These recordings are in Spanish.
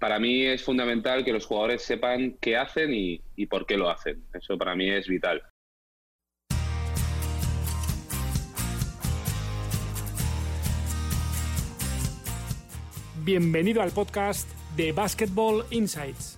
Para mí es fundamental que los jugadores sepan qué hacen y, por qué lo hacen. Eso para mí es vital. Bienvenido al podcast de Basketball Insights,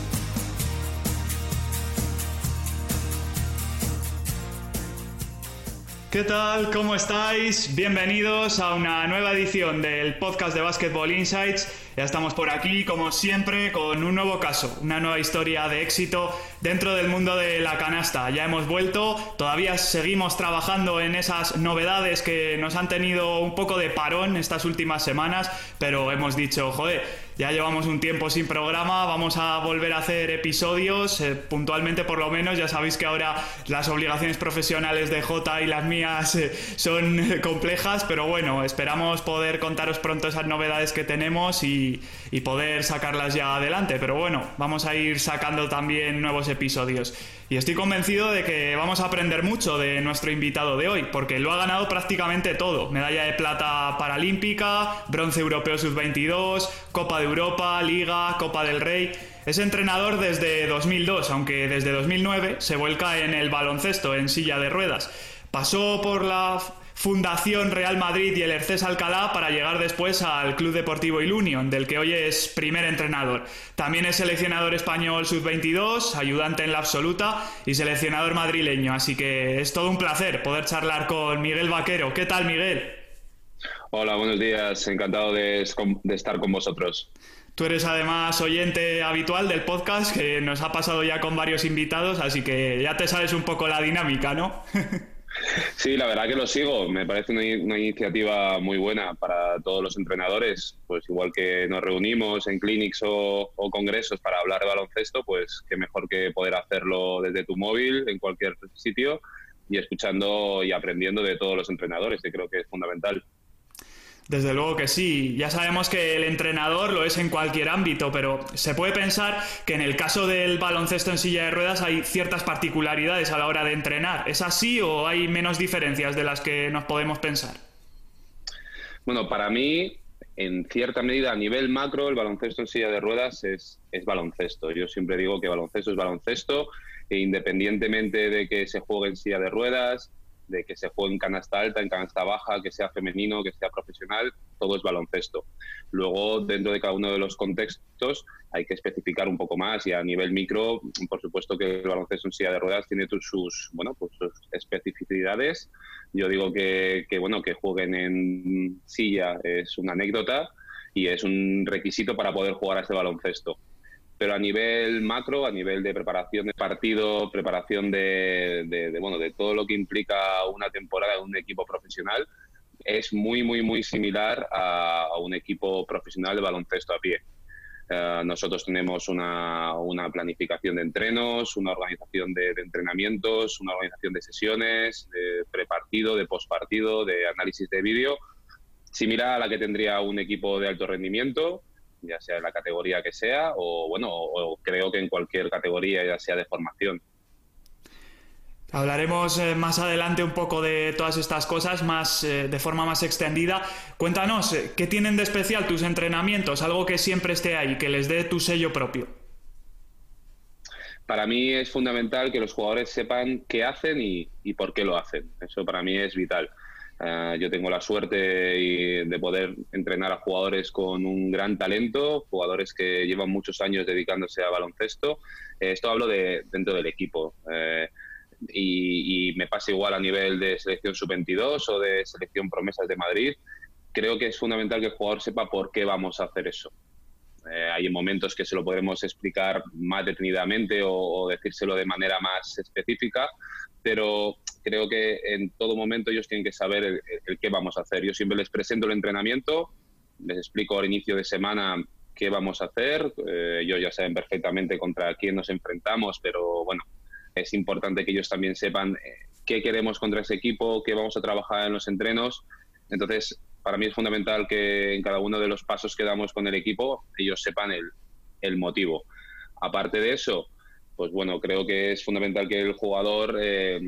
¿Qué tal? ¿Cómo estáis? Bienvenidos a una nueva edición del podcast de Basketball Insights. Ya estamos por aquí, como siempre, con un nuevo caso, una nueva historia de éxito dentro del mundo de la canasta. Ya hemos vuelto, todavía seguimos trabajando en esas novedades que nos han tenido un poco de parón estas últimas semanas, pero hemos dicho, joder, ya llevamos un tiempo sin programa, vamos a volver a hacer episodios, eh, puntualmente por lo menos, ya sabéis que ahora las obligaciones profesionales de J y las mías eh, son complejas, pero bueno, esperamos poder contaros pronto esas novedades que tenemos y poder sacarlas ya adelante, pero bueno, vamos a ir sacando también nuevos episodios. Y estoy convencido de que vamos a aprender mucho de nuestro invitado de hoy, porque lo ha ganado prácticamente todo. Medalla de plata paralímpica, bronce europeo sub-22, Copa de Europa, Liga, Copa del Rey. Es entrenador desde 2002, aunque desde 2009 se vuelca en el baloncesto en silla de ruedas. Pasó por la Fundación Real Madrid y el Ercés Alcalá para llegar después al Club Deportivo Ilunion, del que hoy es primer entrenador. También es seleccionador español sub-22, ayudante en la absoluta y seleccionador madrileño. Así que es todo un placer poder charlar con Miguel Vaquero. ¿Qué tal, Miguel? Hola, buenos días. Encantado de, de estar con vosotros. Tú eres además oyente habitual del podcast que nos ha pasado ya con varios invitados, así que ya te sabes un poco la dinámica, ¿no? Sí, la verdad que lo sigo. Me parece una, iniciativa muy buena para todos los entrenadores. Pues igual que nos reunimos en clinics o, congresos para hablar de baloncesto, pues qué mejor que poder hacerlo desde tu móvil en cualquier sitio y escuchando y aprendiendo de todos los entrenadores, que creo que es fundamental. Desde luego que sí. Ya sabemos que el entrenador lo es en cualquier ámbito, pero se puede pensar que en el caso del baloncesto en silla de ruedas hay ciertas particularidades a la hora de entrenar. ¿Es así o hay menos diferencias de las que nos podemos pensar? Bueno, para mí, en cierta medida, a nivel macro, el baloncesto en silla de ruedas es, es baloncesto. Yo siempre digo que baloncesto es baloncesto, e independientemente de que se juegue en silla de ruedas, de que se juegue en canasta alta, en canasta baja, que sea femenino, que sea profesional, todo es baloncesto. Luego, dentro de cada uno de los contextos, hay que especificar un poco más y a nivel micro, por supuesto que el baloncesto en silla de ruedas tiene sus, bueno, pues sus especificidades. Yo digo que, que, bueno, que jueguen en silla es una anécdota y es un requisito para poder jugar a ese baloncesto pero a nivel macro, a nivel de preparación de partido, preparación de, bueno, de todo lo que implica una temporada de un equipo profesional, es muy, muy, muy similar a, un equipo profesional de baloncesto a pie. Eh, nosotros tenemos una, planificación de entrenos, una organización de, de, entrenamientos, una organización de sesiones, de prepartido, de postpartido, de análisis de vídeo, similar a la que tendría un equipo de alto rendimiento, ya sea en la categoría que sea, o bueno, o creo que en cualquier categoría, ya sea de formación. Hablaremos eh, más adelante un poco de todas estas cosas más eh, de forma más extendida. Cuéntanos, eh, ¿qué tienen de especial tus entrenamientos? Algo que siempre esté ahí, que les dé tu sello propio. Para mí es fundamental que los jugadores sepan qué hacen y, y por qué lo hacen. Eso para mí es vital. Eh, yo tengo la suerte de poder entrenar a jugadores con un gran talento, jugadores que llevan muchos años dedicándose a baloncesto. Eh, esto hablo de dentro del equipo. Eh, y, me pasa igual a nivel de selección sub-22 o de selección promesas de Madrid. Creo que es fundamental que el jugador sepa por qué vamos a hacer eso. hay momentos que se lo podemos explicar más detenidamente o, o decírselo de manera más específica, pero creo que en todo momento ellos tienen que saber el, qué vamos a hacer. Yo siempre les presento el entrenamiento, les explico al inicio de semana qué vamos a hacer. Eh, ellos ya saben perfectamente contra quién nos enfrentamos, pero bueno, es importante que ellos también sepan eh, qué queremos contra ese equipo, qué vamos a trabajar en los entrenos. Entonces, para mí es fundamental que en cada uno de los pasos que damos con el equipo ellos sepan el, el motivo. Aparte de eso, pues bueno, creo que es fundamental que el jugador eh,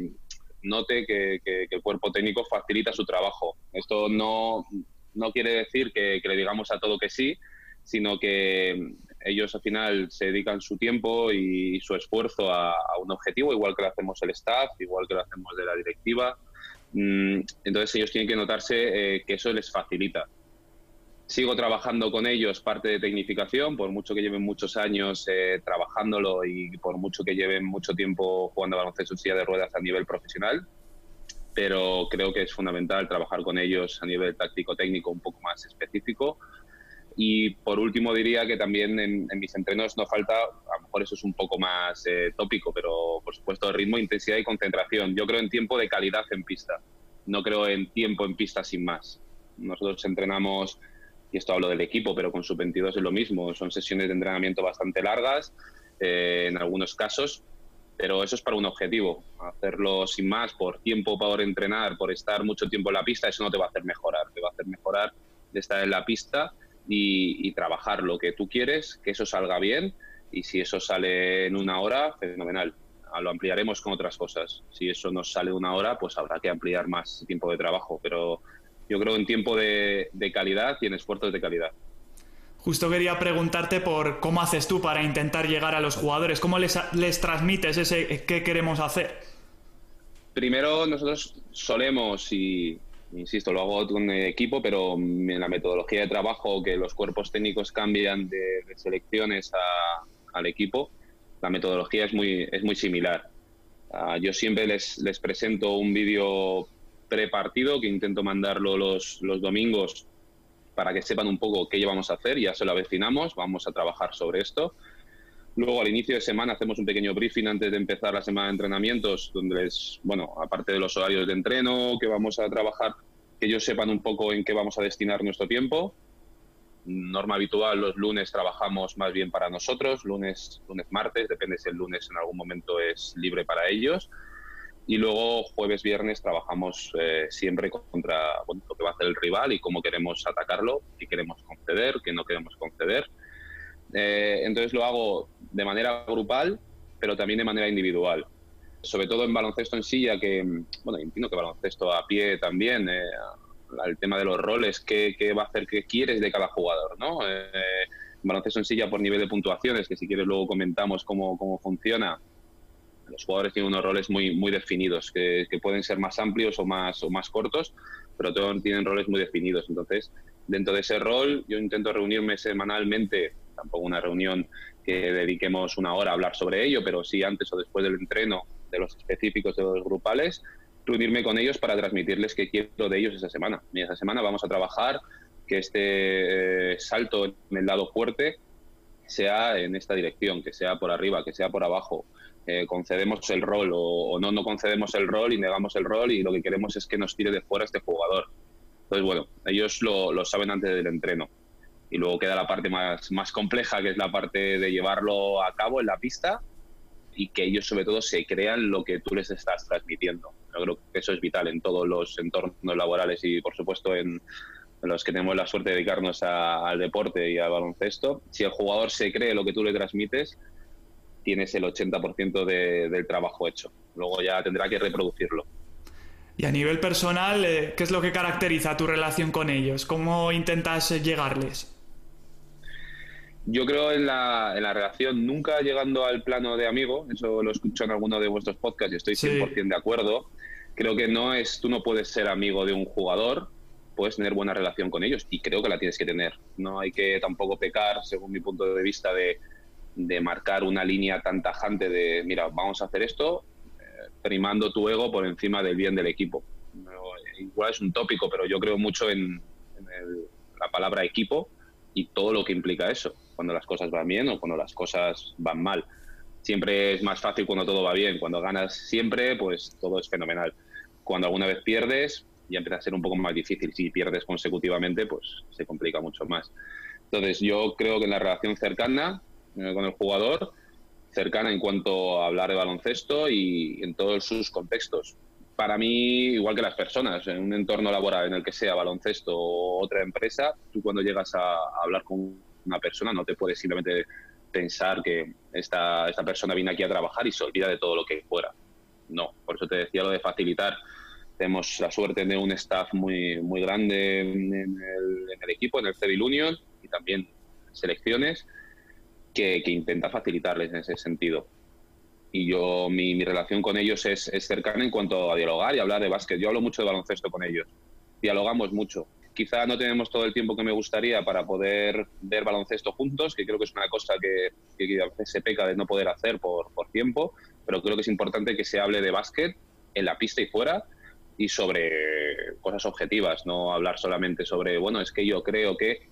note que, el cuerpo técnico facilita su trabajo. Esto no, no quiere decir que, le digamos a todo que sí, sino que ellos al final se dedican su tiempo y, su esfuerzo a, un objetivo, igual que lo hacemos el staff, igual que lo hacemos de la directiva. Mm, entonces ellos tienen que notarse eh, que eso les facilita. Sigo trabajando con ellos parte de tecnificación, por mucho que lleven muchos años eh, trabajándolo y por mucho que lleven mucho tiempo jugando baloncesto en silla de ruedas a nivel profesional, pero creo que es fundamental trabajar con ellos a nivel táctico-técnico un poco más específico. Y por último diría que también en, mis entrenos no falta, a lo mejor eso es un poco más eh, tópico, pero por supuesto ritmo, intensidad y concentración. Yo creo en tiempo de calidad en pista, no creo en tiempo en pista sin más. Nosotros entrenamos y esto hablo del equipo, pero con sub-22 es lo mismo, son sesiones de entrenamiento bastante largas eh, en algunos casos, pero eso es para un objetivo, hacerlo sin más, por tiempo, por entrenar, por estar mucho tiempo en la pista, eso no te va a hacer mejorar, te va a hacer mejorar de estar en la pista y, trabajar lo que tú quieres, que eso salga bien y si eso sale en una hora, fenomenal. Lo ampliaremos con otras cosas. Si eso nos sale una hora, pues habrá que ampliar más tiempo de trabajo, pero yo creo en tiempo de, calidad y en esfuerzos de calidad. Justo quería preguntarte por cómo haces tú para intentar llegar a los jugadores, cómo les, les transmites ese qué queremos hacer. Primero nosotros solemos, y insisto, lo hago con el equipo, pero en la metodología de trabajo que los cuerpos técnicos cambian de, selecciones al equipo, la metodología es muy, es muy similar. Ah, yo siempre les, les presento un vídeo prepartido que intento mandarlo los, los domingos para que sepan un poco qué llevamos a hacer, ya se lo avecinamos, vamos a trabajar sobre esto. Luego, al inicio de semana, hacemos un pequeño briefing antes de empezar la semana de entrenamientos, donde es, bueno, aparte de los horarios de entreno que vamos a trabajar, que ellos sepan un poco en qué vamos a destinar nuestro tiempo. Norma habitual, los lunes trabajamos más bien para nosotros, lunes, lunes, martes, depende si el lunes en algún momento es libre para ellos. Y luego jueves, viernes trabajamos eh, siempre contra lo que va a hacer el rival y cómo queremos atacarlo, qué queremos conceder, qué no queremos conceder. Eh, entonces lo hago de manera grupal, pero también de manera individual. Sobre todo en baloncesto en silla, que, bueno, entiendo que baloncesto a pie también, eh, el tema de los roles, qué, qué, va a hacer, qué quieres de cada jugador, ¿no? baloncesto en silla por nivel de puntuaciones, que si quieres luego comentamos cómo, cómo funciona los jugadores tienen unos roles muy, muy definidos, que, pueden ser más amplios o más, o más cortos, pero todos tienen roles muy definidos. Entonces, dentro de ese rol, yo intento reunirme semanalmente, tampoco una reunión que dediquemos una hora a hablar sobre ello, pero sí antes o después del entreno de los específicos de los grupales, reunirme con ellos para transmitirles qué quiero de ellos esa semana. Y esa semana vamos a trabajar que este eh, salto en el lado fuerte sea en esta dirección, que sea por arriba, que sea por abajo, eh, concedemos el rol o, no, no concedemos el rol y negamos el rol y lo que queremos es que nos tire de fuera este jugador. Entonces, bueno, ellos lo, saben antes del entreno. Y luego queda la parte más, más compleja, que es la parte de llevarlo a cabo en la pista y que ellos sobre todo se crean lo que tú les estás transmitiendo. Yo creo que eso es vital en todos los entornos laborales y por supuesto en, los que tenemos la suerte de dedicarnos al deporte y al baloncesto. Si el jugador se cree lo que tú le transmites, tienes el 80% del trabajo hecho. Luego ya tendrá que reproducirlo. Y a nivel personal, eh, ¿qué es lo que caracteriza tu relación con ellos? ¿Cómo intentas llegarles? Yo creo en la, en la relación, nunca llegando al plano de amigo, eso lo escucho en alguno de vuestros podcasts y estoy 100% de acuerdo. Creo que no es, tú no puedes ser amigo de un jugador, puedes tener buena relación con ellos y creo que la tienes que tener. No hay que tampoco pecar, según mi punto de vista, de, de marcar una línea tan tajante de, mira, vamos a hacer esto, eh, primando tu ego por encima del bien del equipo. igual es un tópico, pero yo creo mucho en, la palabra equipo y todo lo que implica eso, cuando las cosas van bien o cuando las cosas van mal. Siempre es más fácil cuando todo va bien, cuando ganas siempre, pues todo es fenomenal. Cuando alguna vez pierdes, ya empieza a ser un poco más difícil. Si pierdes consecutivamente, pues se complica mucho más. Entonces, yo creo que en la relación cercana eh, con el jugador, cercana en cuanto a hablar de baloncesto y en todos sus contextos. Para mí, igual que las personas, en un entorno laboral en el que sea baloncesto o otra empresa, tú cuando llegas a, hablar con una persona no te puedes simplemente pensar que esta, esta persona viene aquí a trabajar y se olvida de todo lo que fuera. No, por eso te decía lo de facilitar. Tenemos la suerte de un staff muy, muy grande en el, en el equipo, en el Civil Union y también selecciones que, intenta facilitarles en ese sentido. Y yo, mi, relación con ellos es, cercana en cuanto a dialogar y hablar de básquet. Yo hablo mucho de baloncesto con ellos. Dialogamos mucho. Quizá no tenemos todo el tiempo que me gustaría para poder ver baloncesto juntos, que creo que es una cosa que, a veces se peca de no poder hacer por, por tiempo, pero creo que es importante que se hable de básquet en la pista y fuera y sobre cosas objetivas, no hablar solamente sobre, bueno, es que yo creo que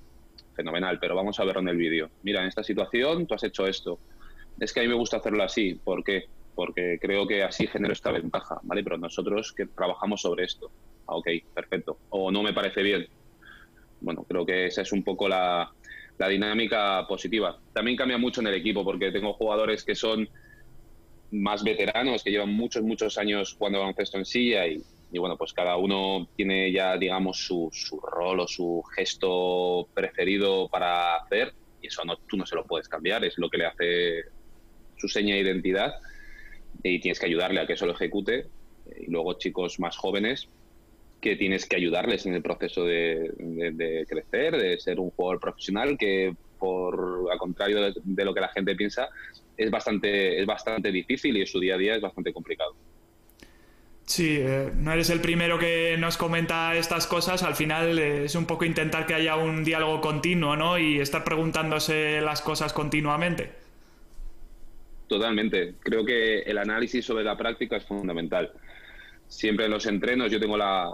fenomenal, pero vamos a verlo en el vídeo. Mira, en esta situación tú has hecho esto. Es que a mí me gusta hacerlo así. ¿Por qué? Porque creo que así genero esta ventaja, ¿vale? Pero nosotros que trabajamos sobre esto. Ah, ok, perfecto. O no me parece bien. Bueno, creo que esa es un poco la, la dinámica positiva. También cambia mucho en el equipo porque tengo jugadores que son más veteranos, que llevan muchos, muchos años jugando baloncesto en silla y, y bueno, pues cada uno tiene ya, digamos, su, su, rol o su gesto preferido para hacer y eso no, tú no se lo puedes cambiar, es lo que le hace su seña de identidad y tienes que ayudarle a que eso lo ejecute. Y luego chicos más jóvenes que tienes que ayudarles en el proceso de, crecer, de ser un jugador profesional que por al contrario de, de, lo que la gente piensa es bastante es bastante difícil y en su día a día es bastante complicado. Sí, eh, no eres el primero que nos comenta estas cosas. Al final eh, es un poco intentar que haya un diálogo continuo, ¿no? Y estar preguntándose las cosas continuamente. Totalmente. Creo que el análisis sobre la práctica es fundamental. Siempre en los entrenos yo tengo la,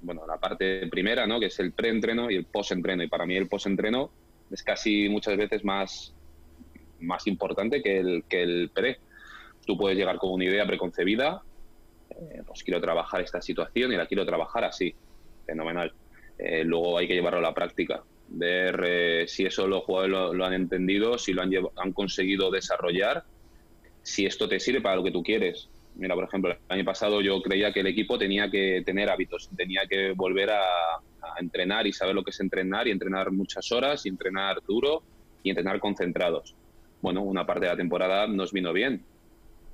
bueno, la parte primera, ¿no? Que es el preentreno y el postentreno. Y para mí el postentreno es casi muchas veces más, más importante que el, que el pre. Tú puedes llegar con una idea preconcebida eh, pues quiero trabajar esta situación y la quiero trabajar así, fenomenal. Eh, luego hay que llevarlo a la práctica, ver eh, si eso los jugadores lo, han entendido, si lo han, han conseguido desarrollar, si esto te sirve para lo que tú quieres. Mira, por ejemplo, el año pasado yo creía que el equipo tenía que tener hábitos, tenía que volver a, a entrenar y saber lo que es entrenar y entrenar muchas horas y entrenar duro y entrenar concentrados. Bueno, una parte de la temporada nos vino bien,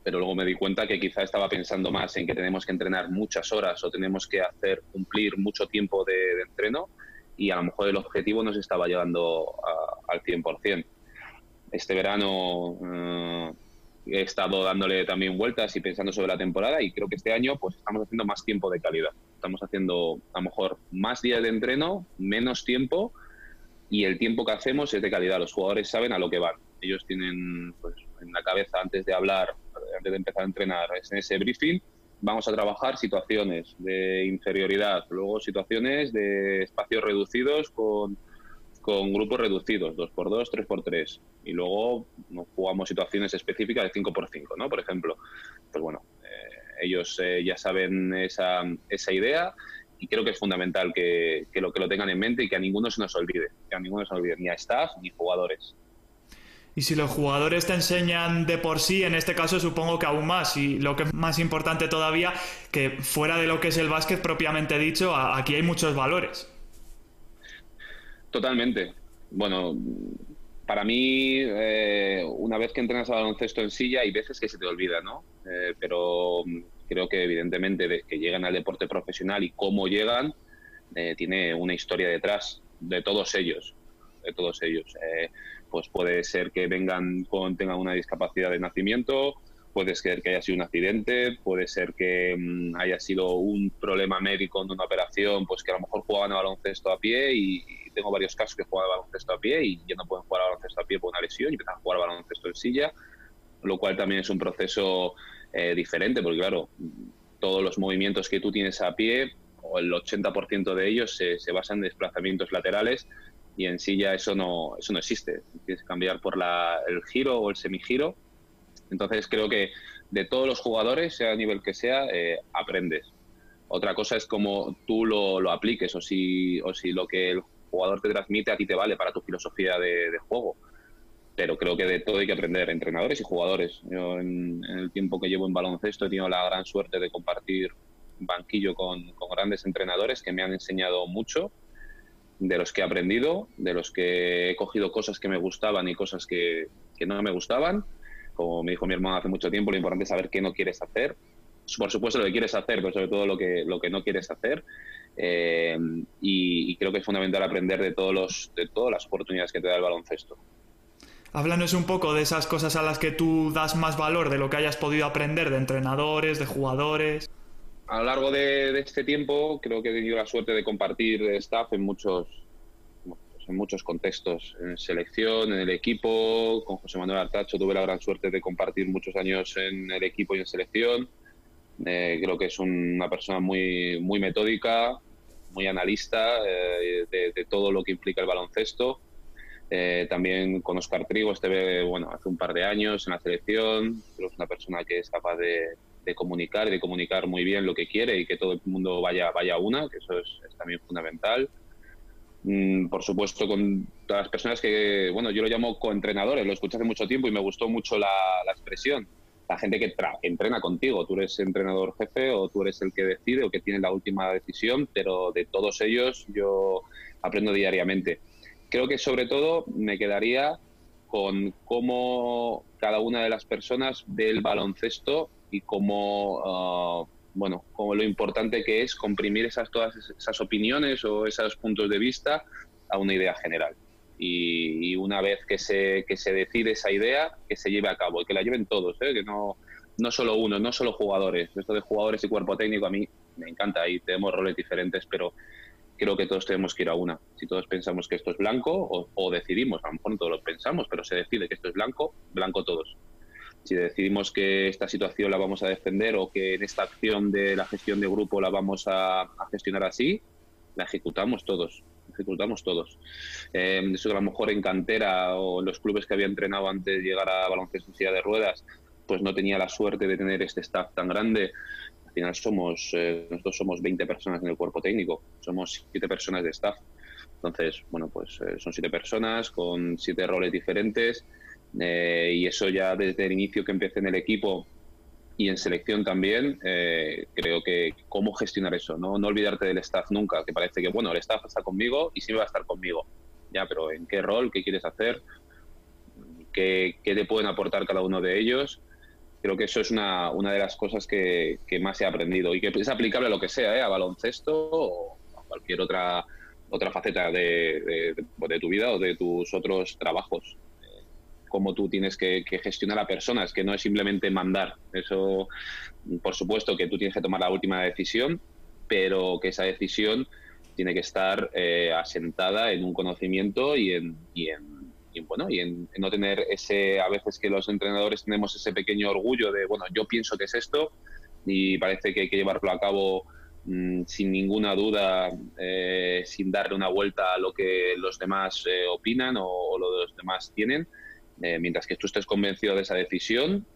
pero luego me di cuenta que quizá estaba pensando más en que tenemos que entrenar muchas horas o tenemos que hacer cumplir mucho tiempo de, entreno y a lo mejor el objetivo no se estaba llegando al 100%. Este verano eh, he estado dándole también vueltas y pensando sobre la temporada y creo que este año pues estamos haciendo más tiempo de calidad. Estamos haciendo a lo mejor más días de entreno, menos tiempo y el tiempo que hacemos es de calidad. Los jugadores saben a lo que van. Ellos tienen pues, en la cabeza antes de hablar antes de empezar a entrenar, en ese briefing vamos a trabajar situaciones de inferioridad, luego situaciones de espacios reducidos con, con grupos reducidos, 2x2, 3x3, y luego jugamos situaciones específicas de 5x5, ¿no? Por ejemplo, pues bueno, eh, ellos eh, ya saben esa, esa idea y creo que es fundamental que, que, lo, que lo tengan en mente y que a ninguno se nos olvide, que a ninguno se nos olvide, ni a staff ni jugadores. Y si los jugadores te enseñan de por sí, en este caso supongo que aún más. Y lo que es más importante todavía, que fuera de lo que es el básquet propiamente dicho, aquí hay muchos valores. Totalmente. Bueno, para mí, eh, una vez que entrenas a baloncesto en silla, hay veces que se te olvida, ¿no? Eh, pero creo que evidentemente de que llegan al deporte profesional y cómo llegan, eh, tiene una historia detrás de todos ellos, de todos ellos pues puede ser que vengan con, tengan una discapacidad de nacimiento, puede ser que haya sido un accidente, puede ser que mm, haya sido un problema médico en una operación, pues que a lo mejor jugaban a baloncesto a pie y, tengo varios casos que juegan a baloncesto a pie y ya no pueden jugar a baloncesto a pie por una lesión y empiezan a jugar a baloncesto en silla, lo cual también es un proceso eh, diferente, porque claro, todos los movimientos que tú tienes a pie, el 80% de ellos se, se basan en desplazamientos laterales, y en sí ya eso no, eso no existe. Tienes que cambiar por la, el giro o el semigiro. Entonces creo que de todos los jugadores, sea a nivel que sea, eh, aprendes. Otra cosa es cómo tú lo, lo, apliques o si, o si lo que el jugador te transmite a ti te vale para tu filosofía de, juego. pero creo que de todo hay que aprender, entrenadores y jugadores. Yo en, el tiempo que llevo en baloncesto he tenido la gran suerte de compartir banquillo con, grandes entrenadores que me han enseñado mucho, de los que he aprendido, de los que he cogido cosas que me gustaban y cosas que, que no me gustaban. Como me dijo mi hermano hace mucho tiempo, lo importante es saber qué no quieres hacer. Por supuesto lo que quieres hacer, pero sobre todo lo que, lo que no quieres hacer. Eh, y, creo que es fundamental aprender de, todos los, de todas las oportunidades que te da el baloncesto. Háblanos un poco de esas cosas a las que tú das más valor, de lo que hayas podido aprender de entrenadores, de jugadores. A lo largo de, este tiempo creo que he tenido la suerte de compartir staff en muchos, en muchos contextos, en selección, en el equipo, con José Manuel Artacho tuve la gran suerte de compartir muchos años en el equipo y en selección. Eh, creo que es una persona muy, muy metódica, muy analista eh, de, todo lo que implica el baloncesto eh, también con Oscar Trigo, este bueno, hace un par de años en la selección, pero es una persona que es capaz de, comunicar y de comunicar muy bien lo que quiere y que todo el mundo vaya, vaya a una, que eso es, también fundamental. Mm, por supuesto, con todas las personas que, bueno, yo lo llamo coentrenadores, lo escuché hace mucho tiempo y me gustó mucho la, expresión. La gente que, que entrena contigo, tú eres entrenador jefe o tú eres el que decide o que tiene la última decisión, pero de todos ellos yo aprendo diariamente creo que sobre todo me quedaría con cómo cada una de las personas ve el baloncesto y cómo, ah, bueno, como lo importante que es comprimir esas, todas esas opiniones o esos puntos de vista a una idea general. Y, una vez que se, que se decide esa idea, que se lleve a cabo y que la lleven todos, ¿eh? que no, no solo uno, no solo jugadores. Esto de jugadores y cuerpo técnico a mí me encanta y tenemos roles diferentes, pero creo que todos tenemos que ir a una. Si todos pensamos que esto es blanco, o, decidimos, a lo mejor no todos lo pensamos, pero se decide que esto es blanco, blanco todos. Si decidimos que esta situación la vamos a defender o que en esta acción de la gestión de grupo la vamos a, gestionar así, la ejecutamos todos ejecutamos todos. Eh, eso a lo mejor en cantera o en los clubes que había entrenado antes de llegar a baloncesto silla de ruedas, pues no tenía la suerte de tener este staff tan grande final somos, eh, nosotros somos 20 personas en el cuerpo técnico, somos 7 personas de staff. Entonces, bueno, pues eh, son 7 personas con 7 roles diferentes eh, y eso ya desde el inicio que empecé en el equipo y en selección también, creo que cómo gestionar eso, ¿no? no olvidarte del staff nunca, que parece que, bueno, el staff está conmigo y siempre va a estar conmigo. Ya, pero ¿en qué rol? ¿Qué quieres hacer? ¿Qué, qué te pueden aportar cada uno de ellos? creo que eso es una, una de las cosas que, que, más he aprendido y que es aplicable a lo que sea, ¿eh? a baloncesto o a cualquier otra, otra faceta de, de, tu vida o de tus otros trabajos. Cómo tú tienes que, gestionar a personas, que no es simplemente mandar. Eso, por supuesto, que tú tienes que tomar la última decisión, pero que esa decisión tiene que estar eh, asentada en un conocimiento y en, y en y bueno, y en, no tener ese, a veces que los entrenadores tenemos ese pequeño orgullo de, bueno, yo pienso que es esto y parece que hay que llevarlo a cabo mm, sin ninguna duda, eh, sin darle una vuelta a lo que los demás eh, opinan o, lo de los demás tienen, eh, mientras que tú estés convencido de esa decisión,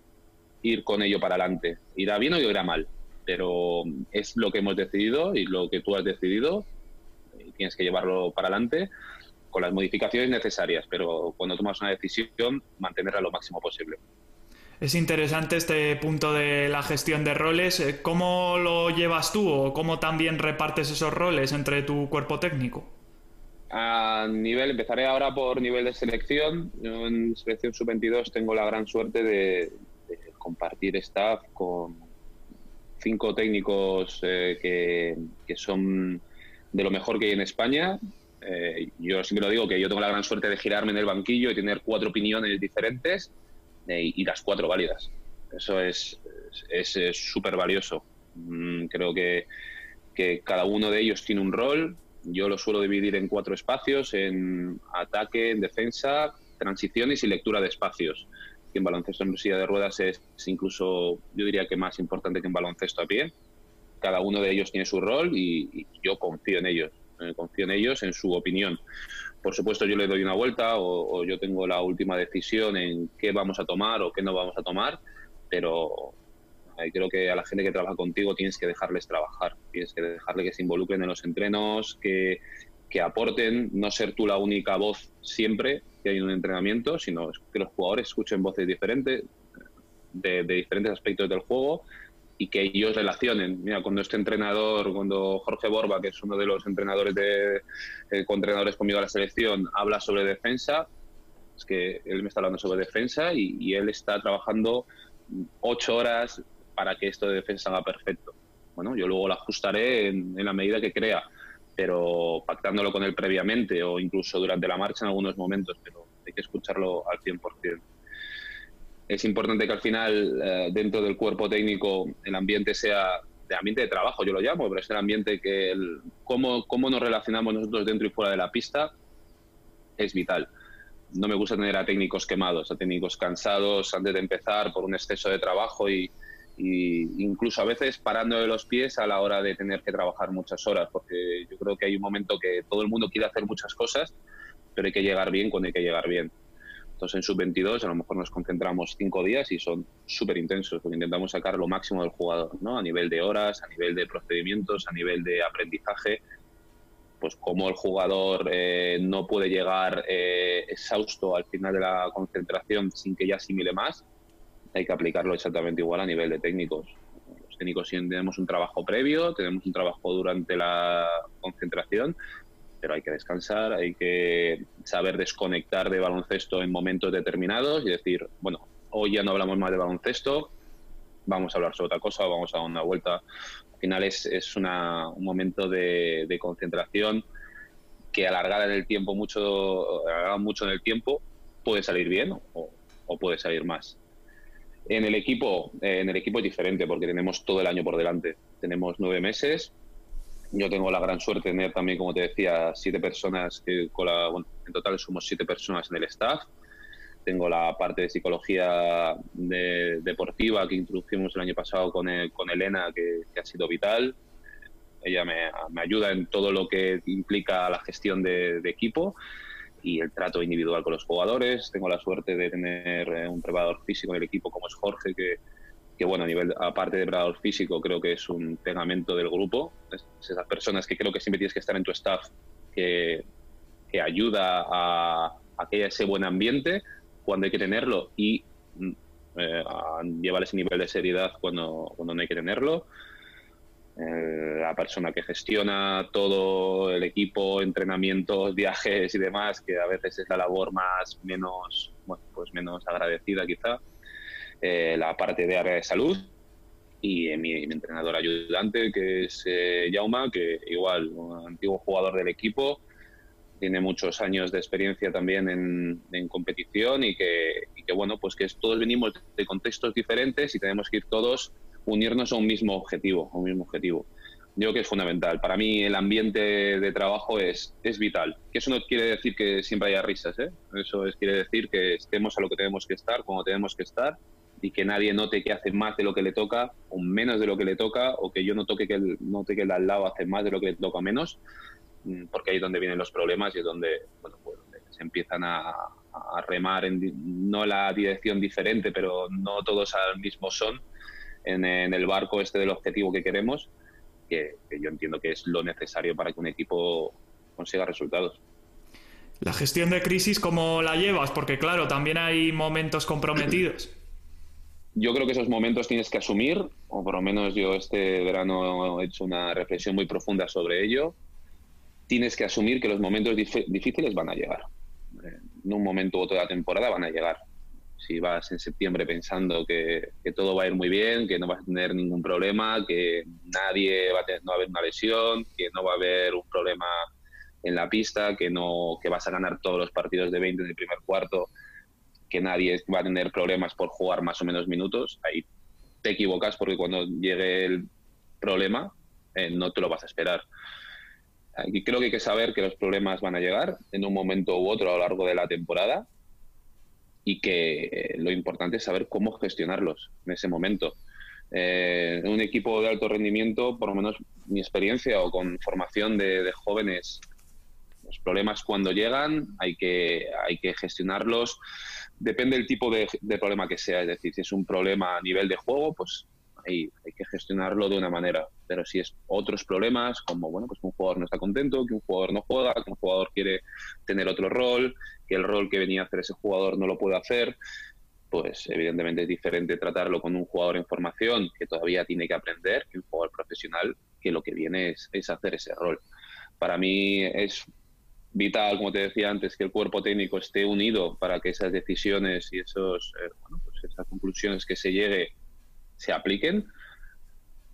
ir con ello para adelante. Irá bien o irá mal, pero es lo que hemos decidido y lo que tú has decidido y tienes que llevarlo para adelante con las modificaciones necesarias, pero cuando tomas una decisión, mantenerla lo máximo posible. Es interesante este punto de la gestión de roles. Eh, ¿Cómo lo llevas tú o cómo también repartes esos roles entre tu cuerpo técnico? A nivel, empezaré ahora por nivel de selección. Yo en selección sub-22 tengo la gran suerte de, compartir staff con cinco técnicos eh, que, que, son de lo mejor que hay en España. Eh, yo siempre lo digo que yo tengo la gran suerte de girarme en el banquillo y tener cuatro opiniones diferentes eh, y las cuatro válidas. Eso es súper es, valioso. Mm, creo que, que cada uno de ellos tiene un rol. Yo lo suelo dividir en cuatro espacios, en ataque, en defensa, transiciones y lectura de espacios. En baloncesto en silla de ruedas es, incluso, yo diría que más importante que en baloncesto a pie. Cada uno de ellos tiene su rol y yo confío en ellos eh, confío en ellos, en su opinión. Por supuesto, yo le doy una vuelta o, yo tengo la última decisión en qué vamos a tomar o qué no vamos a tomar, pero creo que a la gente que trabaja contigo tienes que dejarles trabajar, tienes que dejarle que se involucren en los entrenos, que, que aporten, no ser tú la única voz siempre que hay un entrenamiento, sino que los jugadores escuchen voces diferentes de, diferentes aspectos del juego y que ellos relacionen. Mira, cuando este entrenador, cuando Jorge Borba, que es uno de los entrenadores de eh, entrenadores conmigo a la selección, habla sobre defensa, es que él me está hablando sobre defensa y, él está trabajando ocho horas para que esto de defensa haga perfecto. Bueno, yo luego lo ajustaré en la medida que crea pero pactándolo con él previamente o incluso durante la marcha en algunos momentos, pero hay que escucharlo al 100%. Es importante que al final, eh, dentro del cuerpo técnico, el ambiente sea de ambiente de trabajo, yo lo llamo, pero es el ambiente que, el, cómo, cómo nos relacionamos nosotros dentro y fuera de la pista, es vital. No me gusta tener a técnicos quemados, a técnicos cansados antes de empezar por un exceso de trabajo y, y incluso a veces parando de los pies a la hora de tener que trabajar muchas horas, porque yo creo que hay un momento que todo el mundo quiere hacer muchas cosas, pero hay que llegar bien cuando hay que llegar bien. Entonces en sub-22 a lo mejor nos concentramos cinco días y son súper intensos, porque intentamos sacar lo máximo del jugador, ¿no? A nivel de horas, a nivel de procedimientos, a nivel de aprendizaje, pues como el jugador eh, no puede llegar eh, exhausto al final de la concentración sin que ya asimile más, hay que aplicarlo exactamente igual a nivel de técnicos. Los técnicos tenemos un trabajo previo, tenemos un trabajo durante la concentración, pero hay que descansar, hay que saber desconectar de baloncesto en momentos determinados y decir, bueno, hoy ya no hablamos más de baloncesto, vamos a hablar sobre otra cosa, vamos a dar una vuelta. Al final es, es una, un momento de, concentración que alargada en el tiempo, mucho, mucho en el tiempo, puede salir bien o puede salir más. En el equipo, eh, en el equipo es diferente porque tenemos todo el año por delante. Tenemos nueve meses. Yo tengo la gran suerte de tener también, como te decía, siete personas que con en total somos siete personas en el staff. Tengo la parte de psicología deportiva que introdujimos el año pasado con, con Elena, que, ha sido vital. Ella me, me, ayuda en todo lo que implica la gestión de, de equipo y el trato individual con los jugadores. Tengo la suerte de tener eh, un preparador físico en el equipo como es Jorge, que, que bueno, a nivel, aparte de preparador físico, creo que es un pegamento del grupo. Es, esas personas que creo que siempre tienes que estar en tu staff, que, que ayuda a, a, que haya ese buen ambiente cuando hay que tenerlo y mm, eh, a llevar ese nivel de seriedad cuando, cuando no hay que tenerlo. Eh, la persona que gestiona todo el equipo, entrenamientos, viajes y demás, que a veces es la labor más menos, pues menos agradecida quizá. Eh, la parte de área de salud y mi, entrenador ayudante que es eh, Jauma, que igual, un antiguo jugador del equipo, tiene muchos años de experiencia también en, competición y que, y que, bueno, pues que todos venimos de contextos diferentes y tenemos que ir todos unirnos a un mismo objetivo, un mismo objetivo. Yo creo que es fundamental. Para mí el ambiente de trabajo es, es vital. Que eso no quiere decir que siempre haya risas, ¿eh? Eso es, quiere decir que estemos a lo que tenemos que estar, como tenemos que estar, y que nadie note que hace más de lo que le toca o menos de lo que le toca, o que yo no toque que el, note que el al lado hace más de lo que le toca menos, mm, porque ahí es donde vienen los problemas y es donde, bueno, pues, se empiezan a, a remar en no la dirección diferente, pero no todos al mismo son en, el barco este del objetivo que queremos, que, yo entiendo que es lo necesario para que un equipo consiga resultados. La gestión de crisis, ¿cómo la llevas? Porque claro, también hay momentos comprometidos. Yo creo que esos momentos tienes que asumir, o por lo menos yo este verano he hecho una reflexión muy profunda sobre ello. Tienes que asumir que los momentos difíciles van a llegar. En un momento u otro de la temporada van a llegar si vas en septiembre pensando que, todo va a ir muy bien, que no vas a tener ningún problema, que nadie va a tener, no a haber una lesión, que no va a haber un problema en la pista, que no que vas a ganar todos los partidos de 20 en el primer cuarto, que nadie va a tener problemas por jugar más o menos minutos, ahí te equivocas porque cuando llegue el problema eh, no te lo vas a esperar. Y creo que hay que saber que los problemas van a llegar en un momento u otro a lo largo de la temporada y que eh, lo importante es saber cómo gestionarlos en ese momento. en eh, un equipo de alto rendimiento, por lo menos mi experiencia o con formación de, jóvenes, los problemas cuando llegan hay que, hay que gestionarlos. Depende del tipo de, problema que sea, es decir, si es un problema a nivel de juego, pues hay, hay que gestionarlo de una manera. Pero si es otros problemas, como bueno, pues que un jugador no está contento, que un jugador no juega, que un jugador quiere tener otro rol, que el rol que venía a hacer ese jugador no lo puede hacer, pues evidentemente es diferente tratarlo con un jugador en formación que todavía tiene que aprender que un jugador profesional que lo que viene es, es hacer ese rol. Para mí es vital, como te decía antes, que el cuerpo técnico esté unido para que esas decisiones y esos, eh, bueno, pues esas conclusiones que se llegue se apliquen.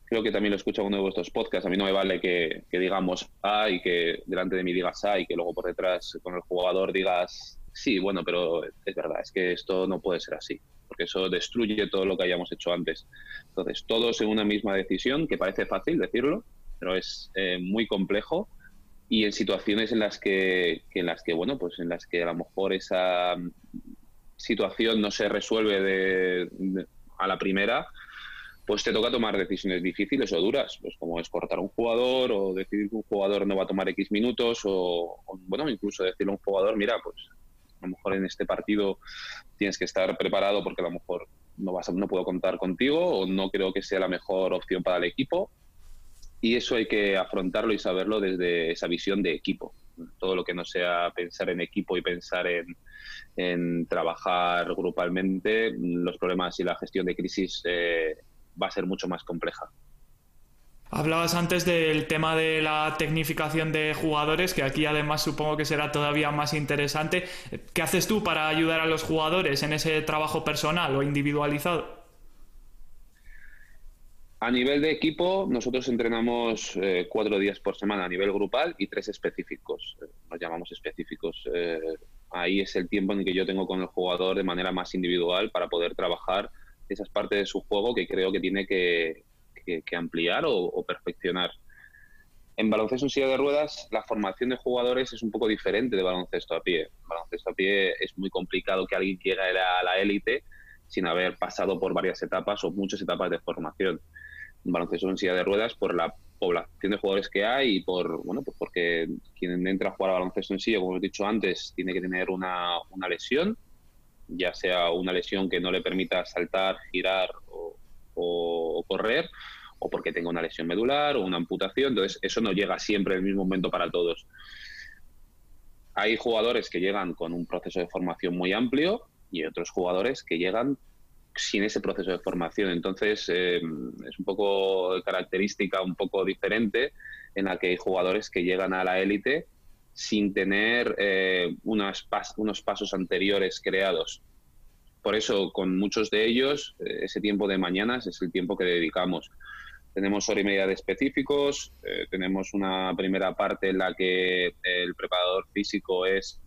Creo que también lo escucho en uno de vuestros podcasts. A mí no me vale que, digamos A y que delante de mí digas A y que luego por detrás con el jugador digas sí, bueno, pero es verdad, es que esto no puede ser así, porque eso destruye todo lo que hayamos hecho antes. Entonces, todos en una misma decisión, que parece fácil decirlo, pero es eh, muy complejo y en situaciones en las que, en las que bueno pues en las que a lo mejor esa mm, situación no se resuelve de, a la primera pues te toca tomar decisiones difíciles o duras pues como es cortar un jugador o decidir que un jugador no va a tomar x minutos o, bueno incluso decirle a un jugador mira pues a lo mejor en este partido tienes que estar preparado porque a lo mejor no vas no puedo contar contigo o no creo que sea la mejor opción para el equipo y eso hay que afrontarlo y saberlo desde esa visión de equipo. Todo lo que no sea pensar en equipo y pensar en, trabajar grupalmente, los problemas y la gestión de crisis eh, va a ser mucho más compleja. Hablabas antes del tema de la tecnificación de jugadores, que aquí además supongo que será todavía más interesante. ¿Qué haces tú para ayudar a los jugadores en ese trabajo personal o individualizado? A nivel de equipo, nosotros entrenamos eh, cuatro días por semana a nivel grupal y tres específicos. Eh, nos llamamos específicos. Eh, ahí es el tiempo en que yo tengo con el jugador de manera más individual para poder trabajar esas partes de su juego que creo que tiene que, ampliar o, perfeccionar. En baloncesto en silla de ruedas, la formación de jugadores es un poco diferente de baloncesto a pie. baloncesto a pie es muy complicado que alguien llegue a la élite sin haber pasado por varias etapas o muchas etapas de formación baloncesto en silla de ruedas por la población de jugadores que hay y por bueno pues porque quien entra a jugar a baloncesto en silla, como he dicho antes, tiene que tener una, una lesión, ya sea una lesión que no le permita saltar, girar o, correr, o porque tenga una lesión medular o una amputación. Entonces, eso no llega siempre en el mismo momento para todos. Hay jugadores que llegan con un proceso de formación muy amplio y otros jugadores que llegan sin ese proceso de formación. Entonces, eh, es un poco característica un poco diferente en la que hay jugadores que llegan a la élite sin tener eh, unos pasos anteriores creados. Por eso, con muchos de ellos, eh, ese tiempo de mañanas es el tiempo que dedicamos. Tenemos hora y media de específicos, tenemos una primera parte en la que el preparador físico es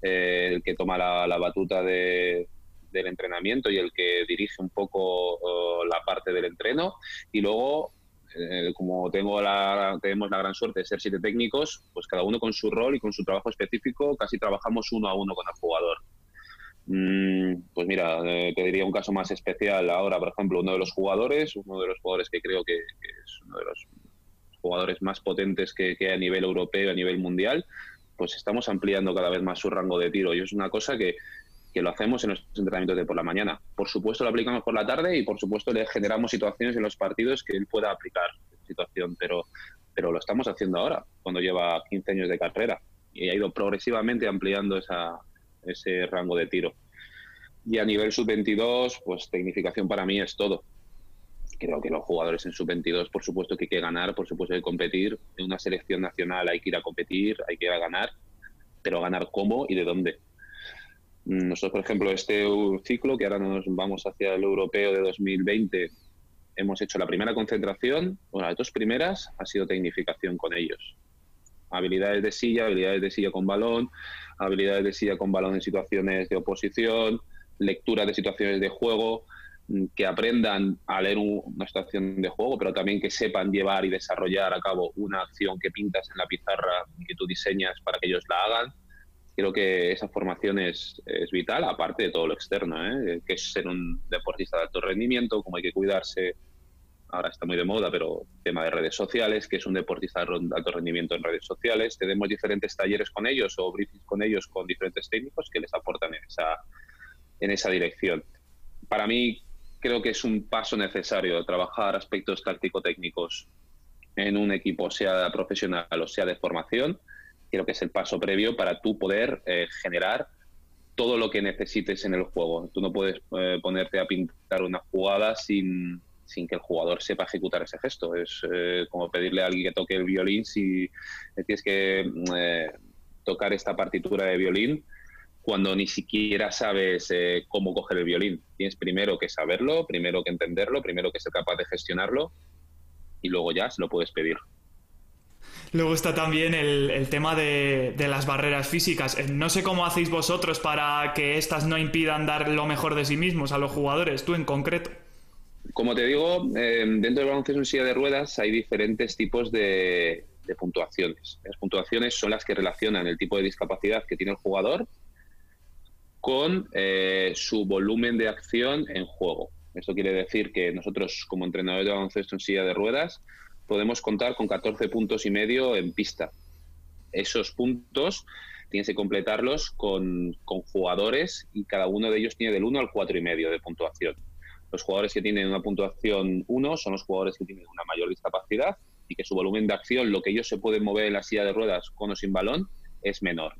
el que toma la batuta de, del entrenamiento y el que dirige un poco la parte del entreno. Y luego, eh, como tengo la, tenemos la gran suerte de ser siete técnicos, pues cada uno con su rol y con su trabajo específico, casi trabajamos uno a uno con el jugador. Mm, pues mira, eh, te diría un caso más especial ahora, por ejemplo, uno de los jugadores, uno de los jugadores que creo que, es uno de los jugadores más potentes que, que, a nivel europeo, a nivel mundial, pues estamos ampliando cada vez más su rango de tiro. Y es una cosa que, que lo hacemos en los entrenamientos de por la mañana. Por supuesto lo aplicamos por la tarde y por supuesto le generamos situaciones en los partidos que él pueda aplicar situación, pero, pero lo estamos haciendo ahora, cuando lleva 15 años de carrera y ha ido progresivamente ampliando esa, ese rango de tiro. Y a nivel sub-22, pues tecnificación para mí es todo. Creo que los jugadores en sub-22, por supuesto que hay que ganar, por supuesto hay que competir. En una selección nacional hay que ir a competir, hay que ir a ganar, pero ganar cómo y de dónde nosotros, por ejemplo, este ciclo, que ahora nos vamos hacia el europeo de 2020, hemos hecho la primera concentración, bueno, las dos primeras ha sido tecnificación con ellos. Habilidades de silla, habilidades de silla con balón, habilidades de silla con balón en situaciones de oposición, lectura de situaciones de juego, mm, que aprendan a leer una situación de juego, pero también que sepan llevar y desarrollar a cabo una acción que pintas en la pizarra y que tú diseñas para que ellos la hagan creo que esa formación es, es vital, aparte de todo lo externo, ¿eh? que es ser un deportista de alto rendimiento, cómo hay que cuidarse. Ahora está muy de moda, pero tema de redes sociales, que es un deportista de alto rendimiento en redes sociales. Tenemos diferentes talleres con ellos o briefings con ellos, con diferentes técnicos que les aportan en esa, en esa dirección. Para mí, creo que es un paso necesario trabajar aspectos táctico-técnicos en un equipo, sea profesional o sea de formación, creo que es el paso previo para tú poder eh, generar todo lo que necesites en el juego. Tú no puedes eh, ponerte a pintar una jugada sin, sin, que el jugador sepa ejecutar ese gesto. Es eh, como pedirle a alguien que toque el violín si tienes que tocar esta partitura de violín cuando ni siquiera sabes cómo coger el violín. Tienes primero que saberlo, primero que entenderlo, primero que ser capaz de gestionarlo y luego ya se lo puedes pedir. Luego está también el, tema de, las barreras físicas. Eh, no sé cómo hacéis vosotros para que estas no impidan dar lo mejor de sí mismos a los jugadores, tú en concreto. Como te digo, eh, dentro del baloncesto en silla de ruedas hay diferentes tipos de, puntuaciones. Las puntuaciones son las que relacionan el tipo de discapacidad que tiene el jugador con eh, su volumen de acción en juego. Esto quiere decir que nosotros, como entrenadores de baloncesto en silla de ruedas, podemos contar con 14 puntos y medio en pista. Esos puntos tienes que completarlos con, jugadores y cada uno de ellos tiene del 1 al 4 y medio de puntuación. Los jugadores que tienen una puntuación 1 son los jugadores que tienen una mayor discapacidad y que su volumen de acción, lo que ellos se pueden mover en la silla de ruedas con o sin balón, es menor.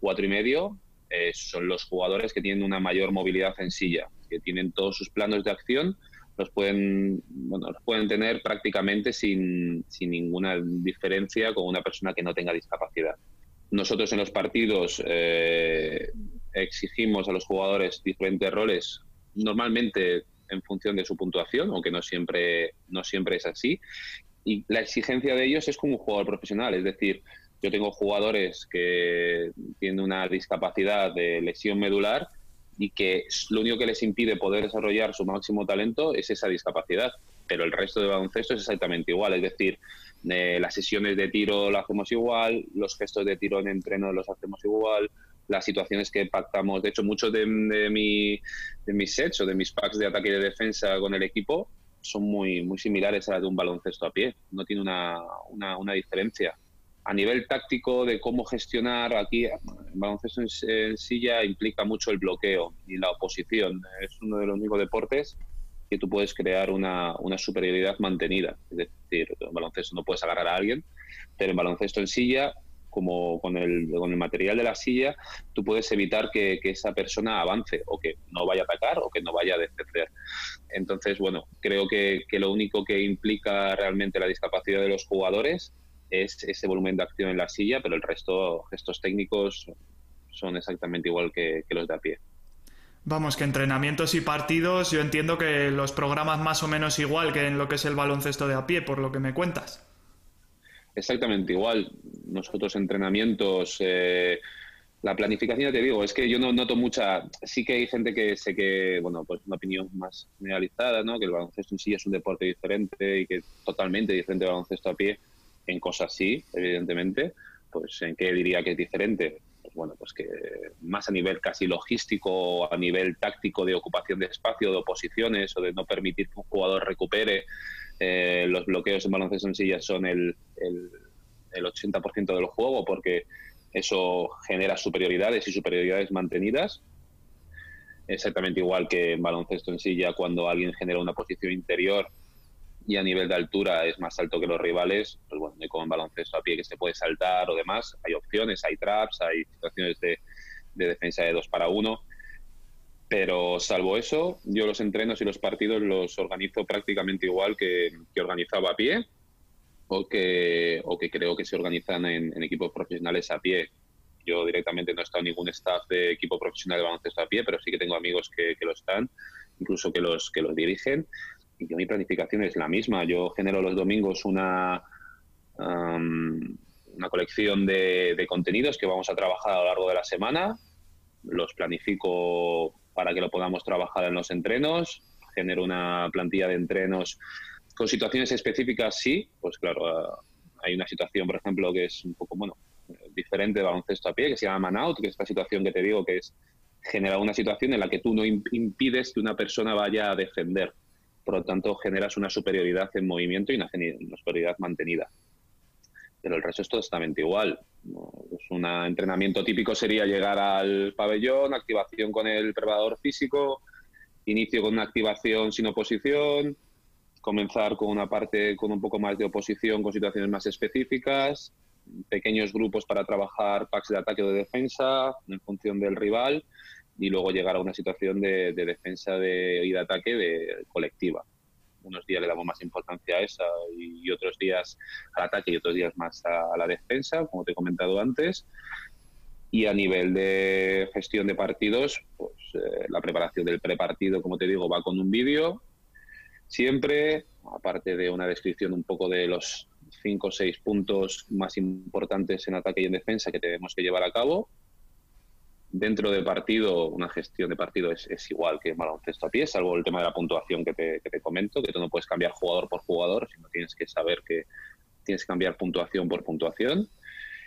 Cuatro y medio eh, son los jugadores que tienen una mayor movilidad en silla, que tienen todos sus planos de acción los pueden, bueno, los pueden tener prácticamente sin, sin ninguna diferencia con una persona que no tenga discapacidad. Nosotros en los partidos eh, exigimos a los jugadores diferentes roles, normalmente en función de su puntuación, aunque no siempre, no siempre es así. Y la exigencia de ellos es como un jugador profesional, es decir, yo tengo jugadores que tienen una discapacidad de lesión medular y que lo único que les impide poder desarrollar su máximo talento es esa discapacidad. Pero el resto de baloncesto es exactamente igual, es decir, eh, las sesiones de tiro lo hacemos igual, los gestos de tiro en entreno los hacemos igual, las situaciones que pactamos, de hecho muchos de, mi, de mis sets o de mis packs de ataque y de defensa con el equipo son muy, muy similares a las de un baloncesto a pie, no tiene una, una, una diferencia a nivel táctico de cómo gestionar aquí, el baloncesto en, silla implica mucho el bloqueo y la oposición. Es uno de los únicos deportes que tú puedes crear una, superioridad mantenida. Es decir, en baloncesto no puedes agarrar a alguien, pero en baloncesto en silla, como con el, con el material de la silla, tú puedes evitar que, esa persona avance o que no vaya a atacar o que no vaya a defender. Entonces, bueno, creo que, que lo único que implica realmente la discapacidad de los jugadores es ese volumen de acción en la silla, pero el resto, gestos técnicos, son exactamente igual que, los de a pie. Vamos, que entrenamientos y partidos, yo entiendo que los programas más o menos igual que en lo que es el baloncesto de a pie, por lo que me cuentas. Exactamente igual. Nosotros entrenamientos, eh, la planificación, ya te digo, es que yo no noto mucha. Sí que hay gente que sé que, bueno, pues una opinión más generalizada, ¿no? Que el baloncesto en sí es un deporte diferente y que totalmente diferente al baloncesto a pie en cosas sí, evidentemente, pues en qué diría que es diferente. Pues bueno, pues que más a nivel casi logístico, a nivel táctico de ocupación de espacio, de oposiciones o de no permitir que un jugador recupere, eh, los bloqueos en baloncesto en silla son el, el, el 80% del juego porque eso genera superioridades y superioridades mantenidas. Exactamente igual que en baloncesto en silla, cuando alguien genera una posición interior y a nivel de altura es más alto que los rivales, pues hay como en baloncesto a pie que se puede saltar o demás, hay opciones, hay traps, hay situaciones de, defensa de dos para uno, pero salvo eso, yo los entrenos y los partidos los organizo prácticamente igual que, que organizaba a pie o que, o que creo que se organizan en, equipos profesionales a pie. Yo directamente no he estado en ningún staff de equipo profesional de baloncesto a pie, pero sí que tengo amigos que, que lo están, incluso que los, que los dirigen yo mi planificación es la misma. Yo genero los domingos una, una colección de, contenidos que vamos a trabajar a lo largo de la semana. Los planifico para que lo podamos trabajar en los entrenos. Genero una plantilla de entrenos con situaciones específicas, sí. Pues claro, hay una situación, por ejemplo, que es un poco, bueno, diferente de baloncesto a pie, que se llama man out, que es esta situación que te digo que es generar una situación en la que tú no impides que una persona vaya a defender por lo tanto generas una superioridad en movimiento y una, superioridad mantenida. Pero el resto es totalmente igual. un entrenamiento típico sería llegar al pabellón, activación con el preparador físico, inicio con una activación sin oposición, comenzar con una parte con un poco más de oposición, con situaciones más específicas, pequeños grupos para trabajar packs de ataque o de defensa en función del rival y luego llegar a una situación de, defensa de, y de ataque de colectiva. Unos días le damos más importancia a esa y, otros días al ataque y otros días más a, la defensa, como te he comentado antes. Y a nivel de gestión de partidos, pues eh, la preparación del prepartido, como te digo, va con un vídeo siempre, aparte de una descripción un poco de los cinco o seis puntos más importantes en ataque y en defensa que tenemos que llevar a cabo. Dentro del partido, una gestión de partido es, igual que baloncesto a pie, salvo el tema de la puntuación que te, que te comento, que tú no puedes cambiar jugador por jugador, sino tienes que saber que tienes que cambiar puntuación por puntuación.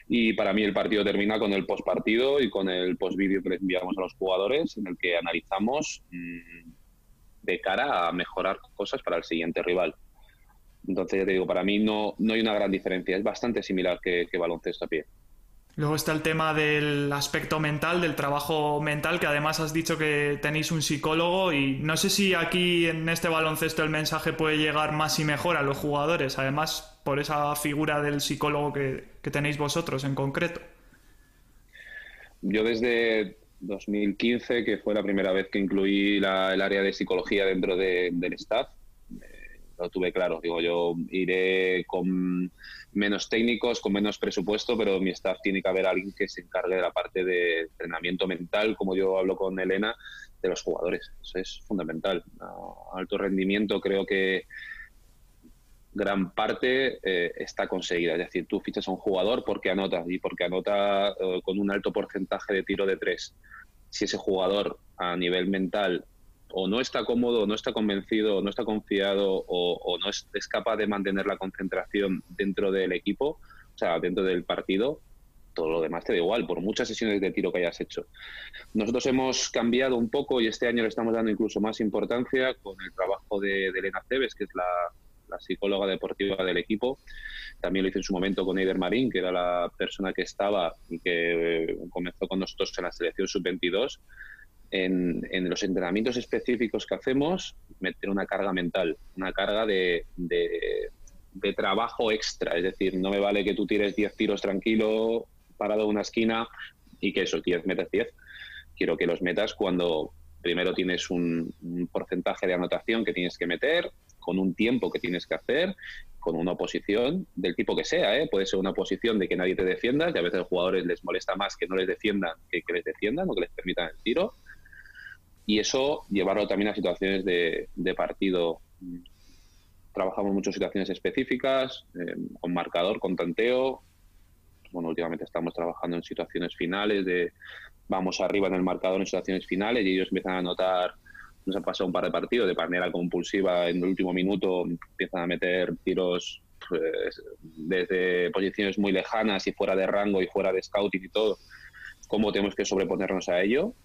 Y para mí el partido termina con el postpartido y con el postvídeo que les enviamos a los jugadores, en el que analizamos mm, de cara a mejorar cosas para el siguiente rival. Entonces, ya te digo, para mí no, no hay una gran diferencia, es bastante similar que, baloncesto a pie. Luego está el tema del aspecto mental, del trabajo mental, que además has dicho que tenéis un psicólogo y no sé si aquí en este baloncesto el mensaje puede llegar más y mejor a los jugadores, además por esa figura del psicólogo que, tenéis vosotros en concreto. Yo desde 2015, que fue la primera vez que incluí el área de psicología dentro del staff, lo tuve claro. Digo, yo iré con menos técnicos, con menos presupuesto, pero mi staff tiene que haber alguien que se encargue de la parte de entrenamiento mental, como yo hablo con Elena, de los jugadores. Eso es fundamental. Alto rendimiento creo que gran parte eh, está conseguida. Es decir, tú fichas a un jugador porque anota y porque anota eh, con un alto porcentaje de tiro de tres. Si ese jugador a nivel mental o no está cómodo, o no está convencido, o no está confiado, o, no es, capaz de mantener la concentración dentro del equipo, o sea, dentro del partido, todo lo demás te da igual, por muchas sesiones de tiro que hayas hecho. Nosotros hemos cambiado un poco y este año le estamos dando incluso más importancia con el trabajo de, Elena Cebes, que es la, psicóloga deportiva del equipo. También lo hice en su momento con Eider Marín, que era la persona que estaba y que eh, comenzó con nosotros en la selección sub-22 en, los entrenamientos específicos que hacemos, meter una carga mental, una carga de, trabajo extra. Es decir, no me vale que tú tires 10 tiros tranquilo, parado en una esquina y que esos 10 metas 10. Quiero que los metas cuando primero tienes un, porcentaje de anotación que tienes que meter, con un tiempo que tienes que hacer, con una oposición del tipo que sea. ¿eh? Puede ser una oposición de que nadie te defienda, que a veces a los jugadores les molesta más que no les defiendan que que les defiendan o que les permitan el tiro y eso llevarlo también a situaciones de, partido. Trabajamos mucho situaciones específicas, eh, con marcador, con tanteo. Bueno, últimamente estamos trabajando en situaciones finales, de vamos arriba en el marcador en situaciones finales y ellos empiezan a notar, nos ha pasado un par de partidos de manera compulsiva en el último minuto, empiezan a meter tiros pues, desde posiciones muy lejanas y fuera de rango y fuera de scouting y todo, cómo tenemos que sobreponernos a ello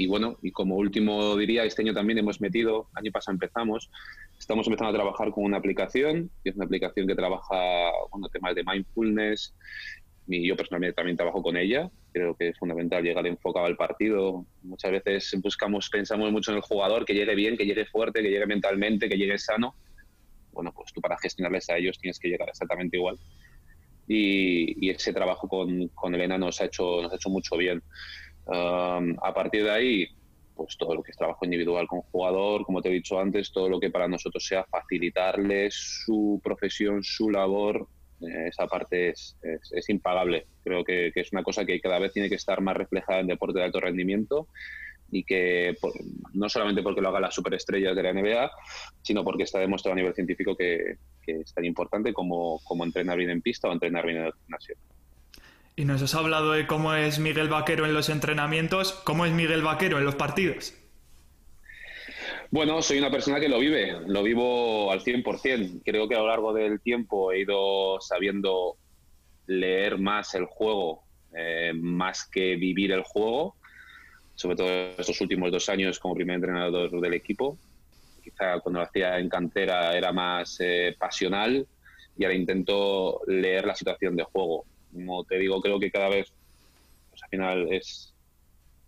y bueno, y como último diría, este año también hemos metido, año pasado empezamos, estamos empezando a trabajar con una aplicación, que es una aplicación que trabaja con temas de mindfulness, y yo personalmente también trabajo con ella, creo que es fundamental llegar enfocado al partido. Muchas veces buscamos, pensamos mucho en el jugador, que llegue bien, que llegue fuerte, que llegue mentalmente, que llegue sano. Bueno, pues tú para gestionarles a ellos tienes que llegar exactamente igual. Y, y ese trabajo con, con Elena nos ha hecho, nos ha hecho mucho bien a partir de ahí, pues todo lo que es trabajo individual con jugador, como te he dicho antes, todo lo que para nosotros sea facilitarles su profesión, su labor, eh, esa parte es, impagable. Creo que, es una cosa que cada vez tiene que estar más reflejada en deporte de alto rendimiento y que no solamente porque lo hagan las superestrellas de la NBA, sino porque está demostrado a nivel científico que, que es tan importante como, como entrenar bien en pista o entrenar bien en el gimnasio. Y nos has hablado de cómo es Miguel Vaquero en los entrenamientos. ¿Cómo es Miguel Vaquero en los partidos? Bueno, soy una persona que lo vive, lo vivo al 100%. Creo que a lo largo del tiempo he ido sabiendo leer más el juego, eh, más que vivir el juego, sobre todo estos últimos dos años como primer entrenador del equipo. Quizá cuando lo hacía en cantera era más eh, pasional y ahora intento leer la situación de juego como te digo, creo que cada vez, pues, al final es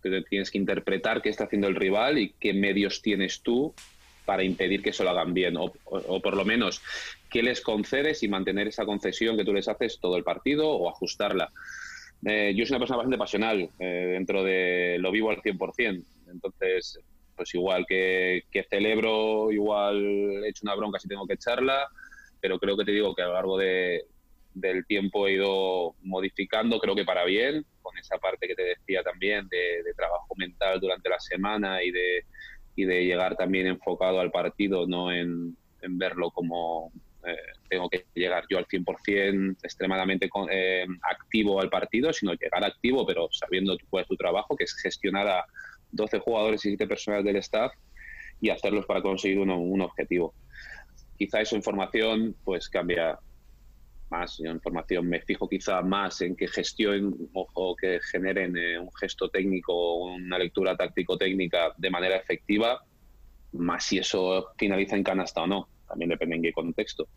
que tienes que interpretar qué está haciendo el rival y qué medios tienes tú para impedir que eso lo hagan bien, o, por lo menos qué les concedes y mantener esa concesión que tú les haces todo el partido o ajustarla. Eh, yo soy una persona bastante pasional, eh, dentro de lo vivo al 100%, entonces, pues igual que, que celebro, igual he hecho una bronca si tengo que echarla, pero creo que te digo que a lo largo de, del tiempo he ido modificando, creo que para bien, con esa parte que te decía también de, trabajo mental durante la semana y de, y de llegar también enfocado al partido, no en, verlo como eh, tengo que llegar yo al 100% extremadamente eh, activo al partido, sino llegar activo, pero sabiendo cuál es tu trabajo, que es gestionar a 12 jugadores y 7 personas del staff y hacerlos para conseguir un objetivo. Quizá esa información pues cambia más información, me fijo quizá más en que gestionen o que generen eh, un gesto técnico o una lectura táctico-técnica de manera efectiva, más si eso finaliza en canasta o no. También depende en qué contexto,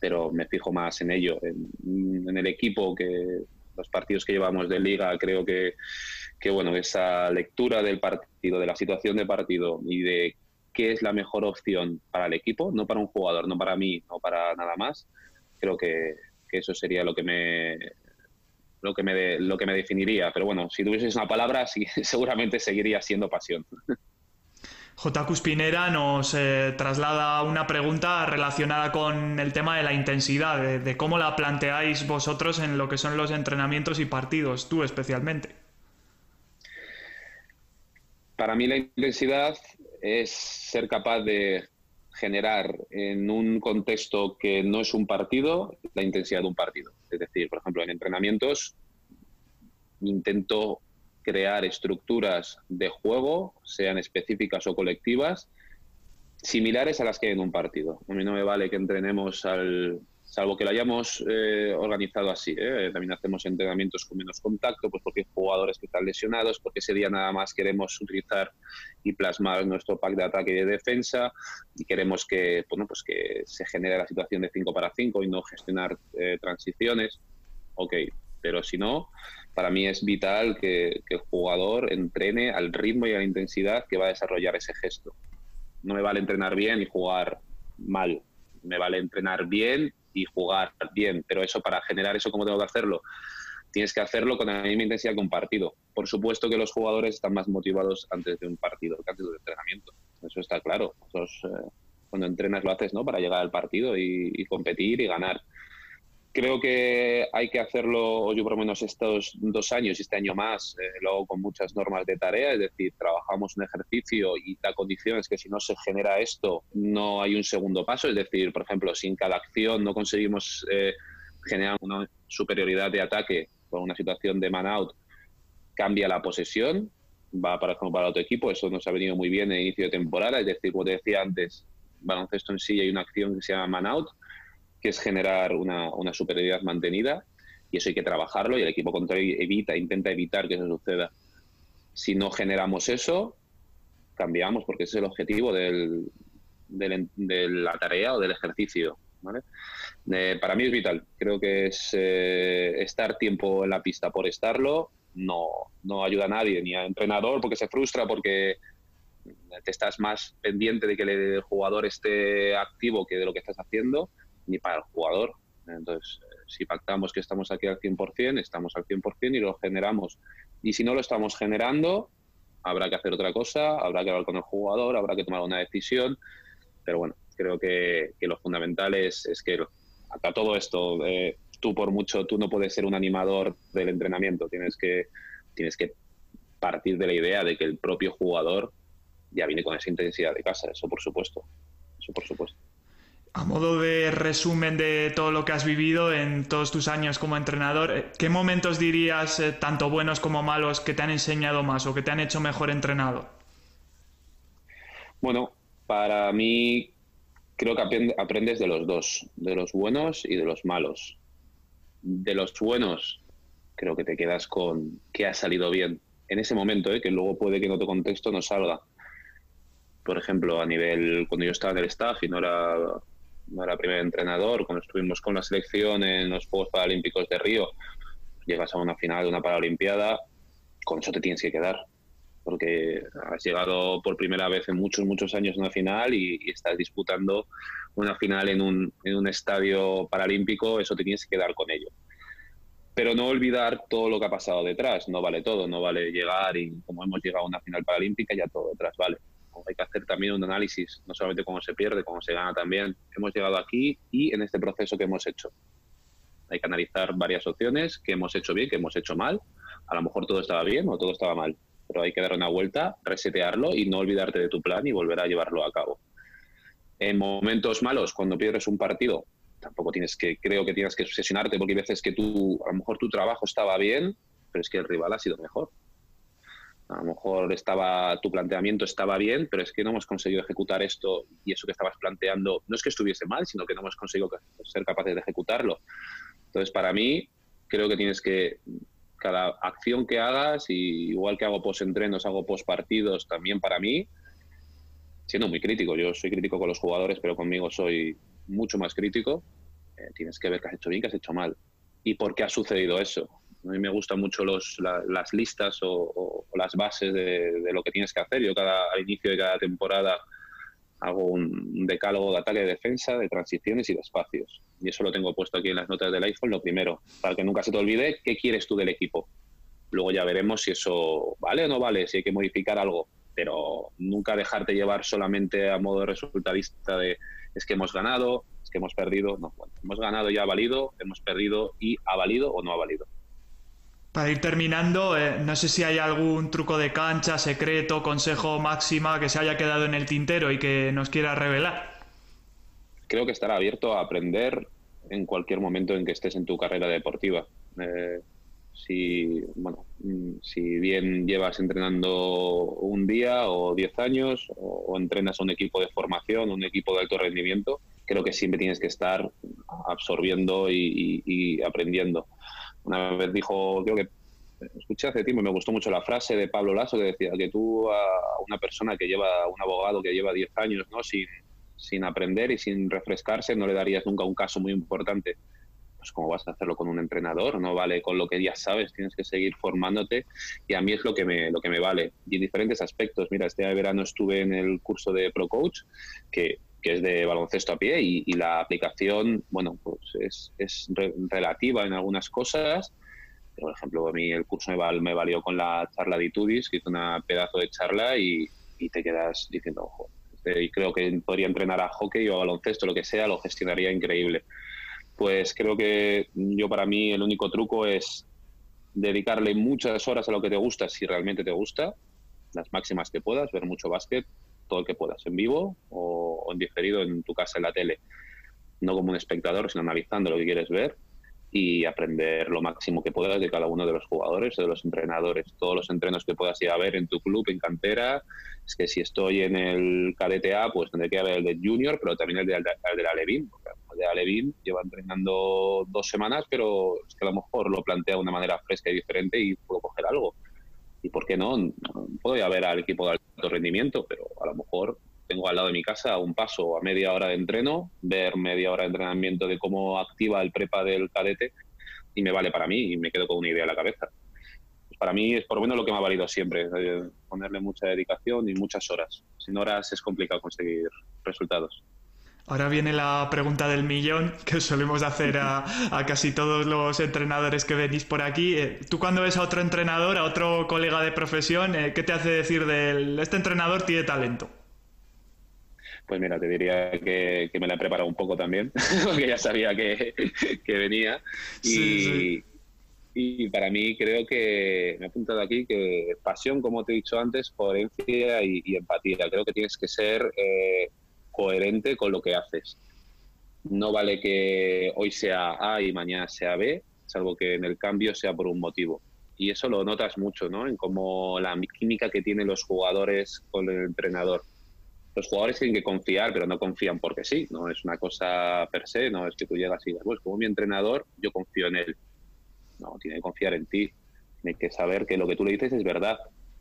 pero me fijo más en ello. En, el equipo, que los partidos que llevamos de liga, creo que, que bueno, esa lectura del partido, de la situación de partido y de qué es la mejor opción para el equipo, no para un jugador, no para mí, no para nada más, creo que, que eso sería lo que me lo que me lo que me definiría pero bueno si tuvieses una palabra sí, seguramente seguiría siendo pasión J. Cuspinera nos eh, traslada una pregunta relacionada con el tema de la intensidad, de, de, cómo la planteáis vosotros en lo que son los entrenamientos y partidos, tú especialmente. Para mí la intensidad es ser capaz de generar en un contexto que no es un partido la intensidad de un partido. Es decir, por ejemplo, en entrenamientos intento crear estructuras de juego, sean específicas o colectivas, similares a las que hay en un partido. A mí no me vale que entrenemos al salvo que lo hayamos eh, organizado así. ¿eh? También hacemos entrenamientos con menos contacto, pues porque hay jugadores que están lesionados, porque ese día nada más queremos utilizar y plasmar nuestro pack de ataque y de defensa y queremos que, bueno, pues que se genere la situación de 5 para 5 y no gestionar eh, transiciones. Ok, pero si no, para mí es vital que, que el jugador entrene al ritmo y a la intensidad que va a desarrollar ese gesto. No me vale entrenar bien y jugar mal. Me vale entrenar bien y jugar bien, pero eso para generar eso, ¿cómo tengo que hacerlo? Tienes que hacerlo con la misma intensidad que un partido. Por supuesto que los jugadores están más motivados antes de un partido que antes de un entrenamiento. Eso está claro. Eh, cuando entrenas lo haces ¿no? para llegar al partido y competir y ganar creo que hay que hacerlo, yo por lo menos estos dos años y este año más, eh, luego con muchas normas de tarea, es decir, trabajamos un ejercicio y la condición es que si no se genera esto, no hay un segundo paso, es decir, por ejemplo, si en cada acción no conseguimos eh, generar una superioridad de ataque con una situación de man-out, cambia la posesión, va para, para otro equipo, eso nos ha venido muy bien en inicio de temporada, es decir, como te decía antes, baloncesto en sí hay una acción que se llama man-out, que es generar una, una, superioridad mantenida y eso hay que trabajarlo y el equipo contrario evita, intenta evitar que eso suceda. Si no generamos eso, cambiamos porque ese es el objetivo del, de la tarea o del ejercicio. Eh, para mí es vital. Creo que es eh, estar tiempo en la pista por estarlo no, no ayuda a nadie, ni al entrenador porque se frustra porque te estás más pendiente de que el jugador esté activo que de lo que estás haciendo ni para el jugador. Entonces, eh, si pactamos que estamos aquí al 100%, estamos al 100% y lo generamos. Y si no lo estamos generando, habrá que hacer otra cosa, habrá que hablar con el jugador, habrá que tomar una decisión. Pero bueno, creo que, lo fundamental es, que hasta todo esto, eh, tú por mucho, tú no puedes ser un animador del entrenamiento, tienes que, tienes que partir de la idea de que el propio jugador ya viene con esa intensidad de casa, eso por supuesto, eso por supuesto. A modo de resumen de todo lo que has vivido en todos tus años como entrenador, eh, ¿qué momentos dirías, eh, tanto buenos como malos, que te han enseñado más o que te han hecho mejor entrenado? Bueno, para mí creo que aprendes de los dos, de los buenos y de los malos. De los buenos, creo que te quedas con que ha salido bien en ese momento, ¿eh? que luego puede que en otro contexto no salga. Por ejemplo, a nivel, cuando yo estaba en el staff y no era no era primer entrenador, cuando estuvimos con la selección en los Juegos Paralímpicos de Río, llegas a una final de una Paralimpiada, con eso te tienes que quedar. porque has llegado por primera vez en muchos, muchos años a una final y, estás disputando una final en un, en un estadio paralímpico, eso te tienes que quedar con ello pero no olvidar todo lo que ha pasado detrás. No vale todo, no vale llegar y como hemos llegado a una final paralímpica, ya todo detrás vale. Hay que hacer también un análisis, no solamente cómo se pierde, cómo se gana también. Hemos llegado aquí y en este proceso que hemos hecho. Hay que analizar varias opciones, que hemos hecho bien, que hemos hecho mal. A lo mejor todo estaba bien o todo estaba mal, pero hay que dar una vuelta, resetearlo y no olvidarte de tu plan y volver a llevarlo a cabo. En momentos malos, cuando pierdes un partido, tampoco tienes que, creo que tienes que obsesionarte porque hay veces que tú, a lo mejor tu trabajo estaba bien, pero es que el rival ha sido mejor. A lo mejor estaba, tu planteamiento estaba bien, pero es que no hemos conseguido ejecutar esto y eso que estabas planteando no es que estuviese mal, sino que no hemos conseguido ser capaces de ejecutarlo. Entonces, para mí, creo que tienes que, cada acción que hagas, y igual que hago post-entrenos, hago post-partidos, también para mí, siendo muy crítico, yo soy crítico con los jugadores, pero conmigo soy mucho más crítico, eh, tienes que ver qué has hecho bien, qué has hecho mal y por qué ha sucedido eso. A mí me gustan mucho los, las listas o, las bases de, lo que tienes que hacer. Yo cada, al inicio de cada temporada hago un decálogo de ataque, de defensa, de transiciones y de espacios. Y eso lo tengo puesto aquí en las notas del iPhone, lo primero, para que nunca se te olvide qué quieres tú del equipo. Luego ya veremos si eso vale o no vale, si hay que modificar algo, pero nunca dejarte llevar solamente a modo resultadista de es que hemos ganado, es que hemos perdido. No, hemos ganado y ha valido, hemos perdido y ha valido o no ha valido. Para ir terminando, eh, no sé si hay algún truco de cancha, secreto, consejo máxima que se haya quedado en el tintero y que nos quiera revelar. Creo que estará abierto a aprender en cualquier momento en que estés en tu carrera deportiva. Eh, si, bueno, mm, si bien llevas entrenando un día o diez años o, entrenas a un equipo de formación, un equipo de alto rendimiento, creo que siempre tienes que estar absorbiendo y, aprendiendo. Una vez dijo, creo que escuché hace tiempo y me gustó mucho la frase de Pablo Lasso que decía que tú a una persona que lleva, un abogado que lleva diez años, ¿no? Sin, sin aprender y sin refrescarse, no le darías nunca un caso muy importante pues cómo vas a hacerlo con un entrenador, no vale con lo que ya sabes, tienes que seguir formándote y a mí es lo que me, lo que me vale. Y en diferentes aspectos, mira, este verano estuve en el curso de Pro Coach, que, que es de baloncesto a pie y, la aplicación, bueno, pues es, es relativa en algunas cosas, por ejemplo, a mí el curso me, me valió con la charla de Itudis, que hizo una pedazo de charla y, te quedas diciendo, ojo, este, y creo que podría entrenar a hockey o a baloncesto, lo que sea, lo gestionaría increíble pues creo que yo para mí el único truco es dedicarle muchas horas a lo que te gusta, si realmente te gusta, las máximas que puedas, ver mucho básquet, todo el que puedas, en vivo o, en diferido en tu casa en la tele. No como un espectador, sino analizando lo que quieres ver y aprender lo máximo que puedas de cada uno de los jugadores o de los entrenadores. Todos los entrenos que puedas ir a ver en tu club, en cantera. Es que si estoy en el KDTA, pues tendré que ver el de Junior, pero también el de, el de la Levin de Alevin lleva entrenando dos semanas, pero es que a lo mejor lo plantea de una manera fresca y diferente y puedo coger algo. ¿Y por qué no? Puedo ir a ver al equipo de alto rendimiento, pero a lo mejor tengo al lado de mi casa un paso a media hora de entreno, ver media hora de entrenamiento de cómo activa el prepa del cadete y me vale para mí y me quedo con una idea en la cabeza. Para mí es por lo menos lo que me ha valido siempre, eh, ponerle mucha dedicación y muchas horas. Sin horas es complicado conseguir resultados. Ahora viene la pregunta del millón que solemos hacer a, casi todos los entrenadores que venís por aquí. Eh, tú cuando ves a otro entrenador, a otro colega de profesión, eh, ¿qué te hace decir de este entrenador tiene talento? Pues mira, te diría que, me la he preparado un poco también, porque ya sabía que, venía. Y, y, para mí creo que, me he apuntado aquí, que pasión, como te he dicho antes, coherencia y, empatía. Creo que tienes que ser... Eh, coherente con lo que haces. No vale que hoy sea A y mañana sea B, salvo que en el cambio sea por un motivo. Y eso lo notas mucho, ¿no? En cómo la química que tienen los jugadores con el entrenador. Los jugadores tienen que confiar, pero no confían porque sí, no es una cosa per se, no es que tú llegas y digas, pues como mi entrenador, yo confío en él. No, tiene que confiar en ti, tiene que saber que lo que tú le dices es verdad,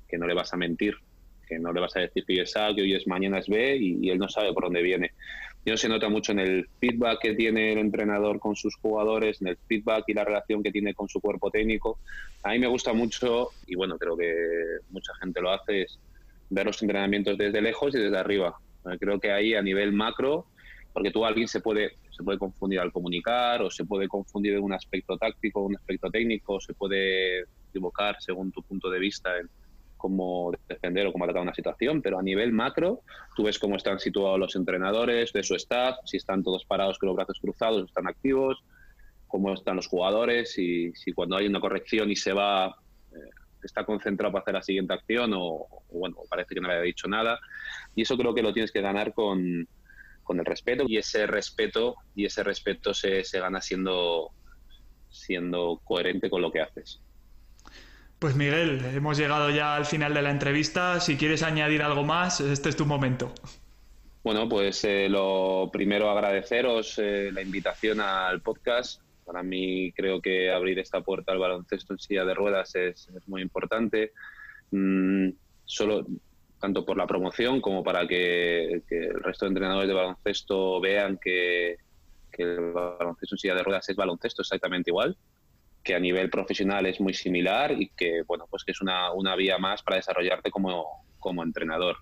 que no le vas a mentir, que no le vas a decir que hoy es A, que hoy es mañana es B y, él no sabe por dónde viene. y se nota mucho en el feedback que tiene el entrenador con sus jugadores, en el feedback y la relación que tiene con su cuerpo técnico. A mí me gusta mucho, y bueno, creo que mucha gente lo hace, es ver los entrenamientos desde lejos y desde arriba. Creo que ahí a nivel macro, porque tú alguien se puede, se puede confundir al comunicar o se puede confundir en un aspecto táctico, un aspecto técnico, se puede equivocar según tu punto de vista cómo defender o cómo atacar una situación, pero a nivel macro tú ves cómo están situados los entrenadores de su staff, si están todos parados con los brazos cruzados, están activos, cómo están los jugadores y si cuando hay una corrección y se va eh, está concentrado para hacer la siguiente acción o, bueno, parece que no le haya dicho nada. Y eso creo que lo tienes que ganar con, con el respeto y ese respeto y ese respeto se, se gana siendo siendo coherente con lo que haces. Pues Miguel, hemos llegado ya al final de la entrevista. Si quieres añadir algo más, este es tu momento. Bueno, pues eh, lo primero agradeceros eh, la invitación al podcast. Para mí creo que abrir esta puerta al baloncesto en silla de ruedas es, muy importante. Mm, solo tanto por la promoción como para que, el resto de entrenadores de baloncesto vean que, que el baloncesto en silla de ruedas es baloncesto exactamente igual que a nivel profesional es muy similar y que, bueno, pues que es una, una vía más para desarrollarte como, como entrenador.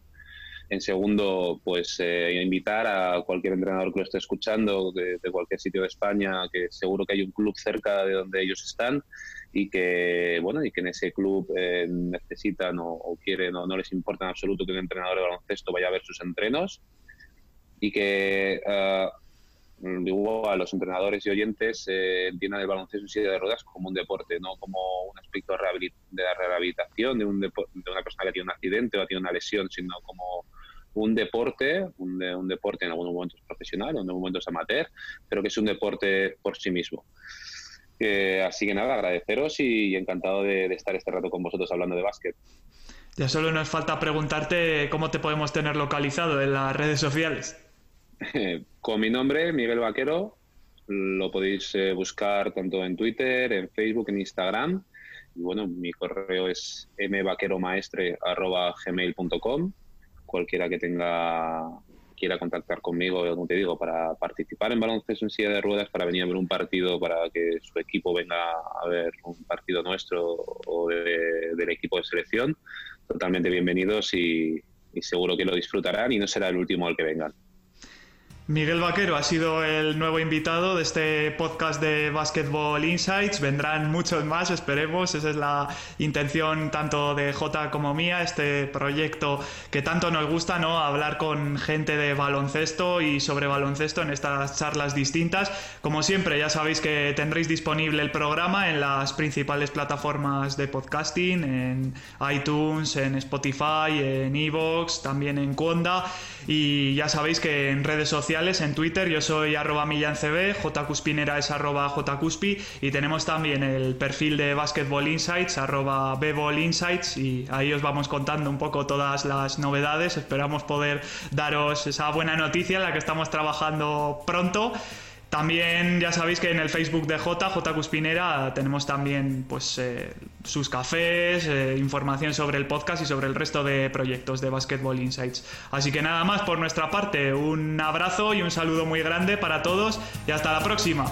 En segundo, pues eh, invitar a cualquier entrenador que lo esté escuchando de, cualquier sitio de España, que seguro que hay un club cerca de donde ellos están y que, bueno, y que en ese club eh, necesitan o, quieren o no les importa en absoluto que un entrenador de baloncesto vaya a ver sus entrenos y que uh, digo a los entrenadores y oyentes eh, entiendan el baloncesto en silla de ruedas como un deporte, no como un aspecto de, la rehabilitación de, un de una persona que tiene un accidente o ha tenido una lesión, sino como un deporte, un, un deporte en algunos momentos profesional, en algunos momentos amateur, pero que es un deporte por sí mismo. así que nada, agradeceros y, encantado de, de estar este rato con vosotros hablando de básquet. Ya solo nos falta preguntarte cómo te podemos tener localizado en las redes sociales. Con mi nombre, Miguel Vaquero. Lo podéis eh, buscar tanto en Twitter, en Facebook, en Instagram. Y bueno, mi correo es mvaqueromaestre.gmail.com. Cualquiera que tenga quiera contactar conmigo, como te digo, para participar en baloncesto en silla de ruedas, para venir a ver un partido, para que su equipo venga a ver un partido nuestro o del equipo de selección, totalmente bienvenidos y seguro que lo disfrutarán y no será el último al que vengan. Miguel Vaquero ha sido el nuevo invitado de este podcast de Basketball Insights. Vendrán muchos más, esperemos. Esa es la intención tanto de J como mía, este proyecto que tanto nos gusta, ¿no? Hablar con gente de baloncesto y sobre baloncesto en estas charlas distintas. Como siempre, ya sabéis que tendréis disponible el programa en las principales plataformas de podcasting, en iTunes, en Spotify, en Evox, también en Conda. Y ya sabéis que en redes sociales, en Twitter, yo soy arroba millancb, jcuspinera es arroba jcuspi y tenemos también el perfil de Basketball Insights, arroba Insights y ahí os vamos contando un poco todas las novedades. Esperamos poder daros esa buena noticia en la que estamos trabajando pronto. También ya sabéis que en el Facebook de J, J Cuspinera, tenemos también pues, eh, sus cafés, eh, información sobre el podcast y sobre el resto de proyectos de Basketball Insights. Así que nada más por nuestra parte, un abrazo y un saludo muy grande para todos y hasta la próxima.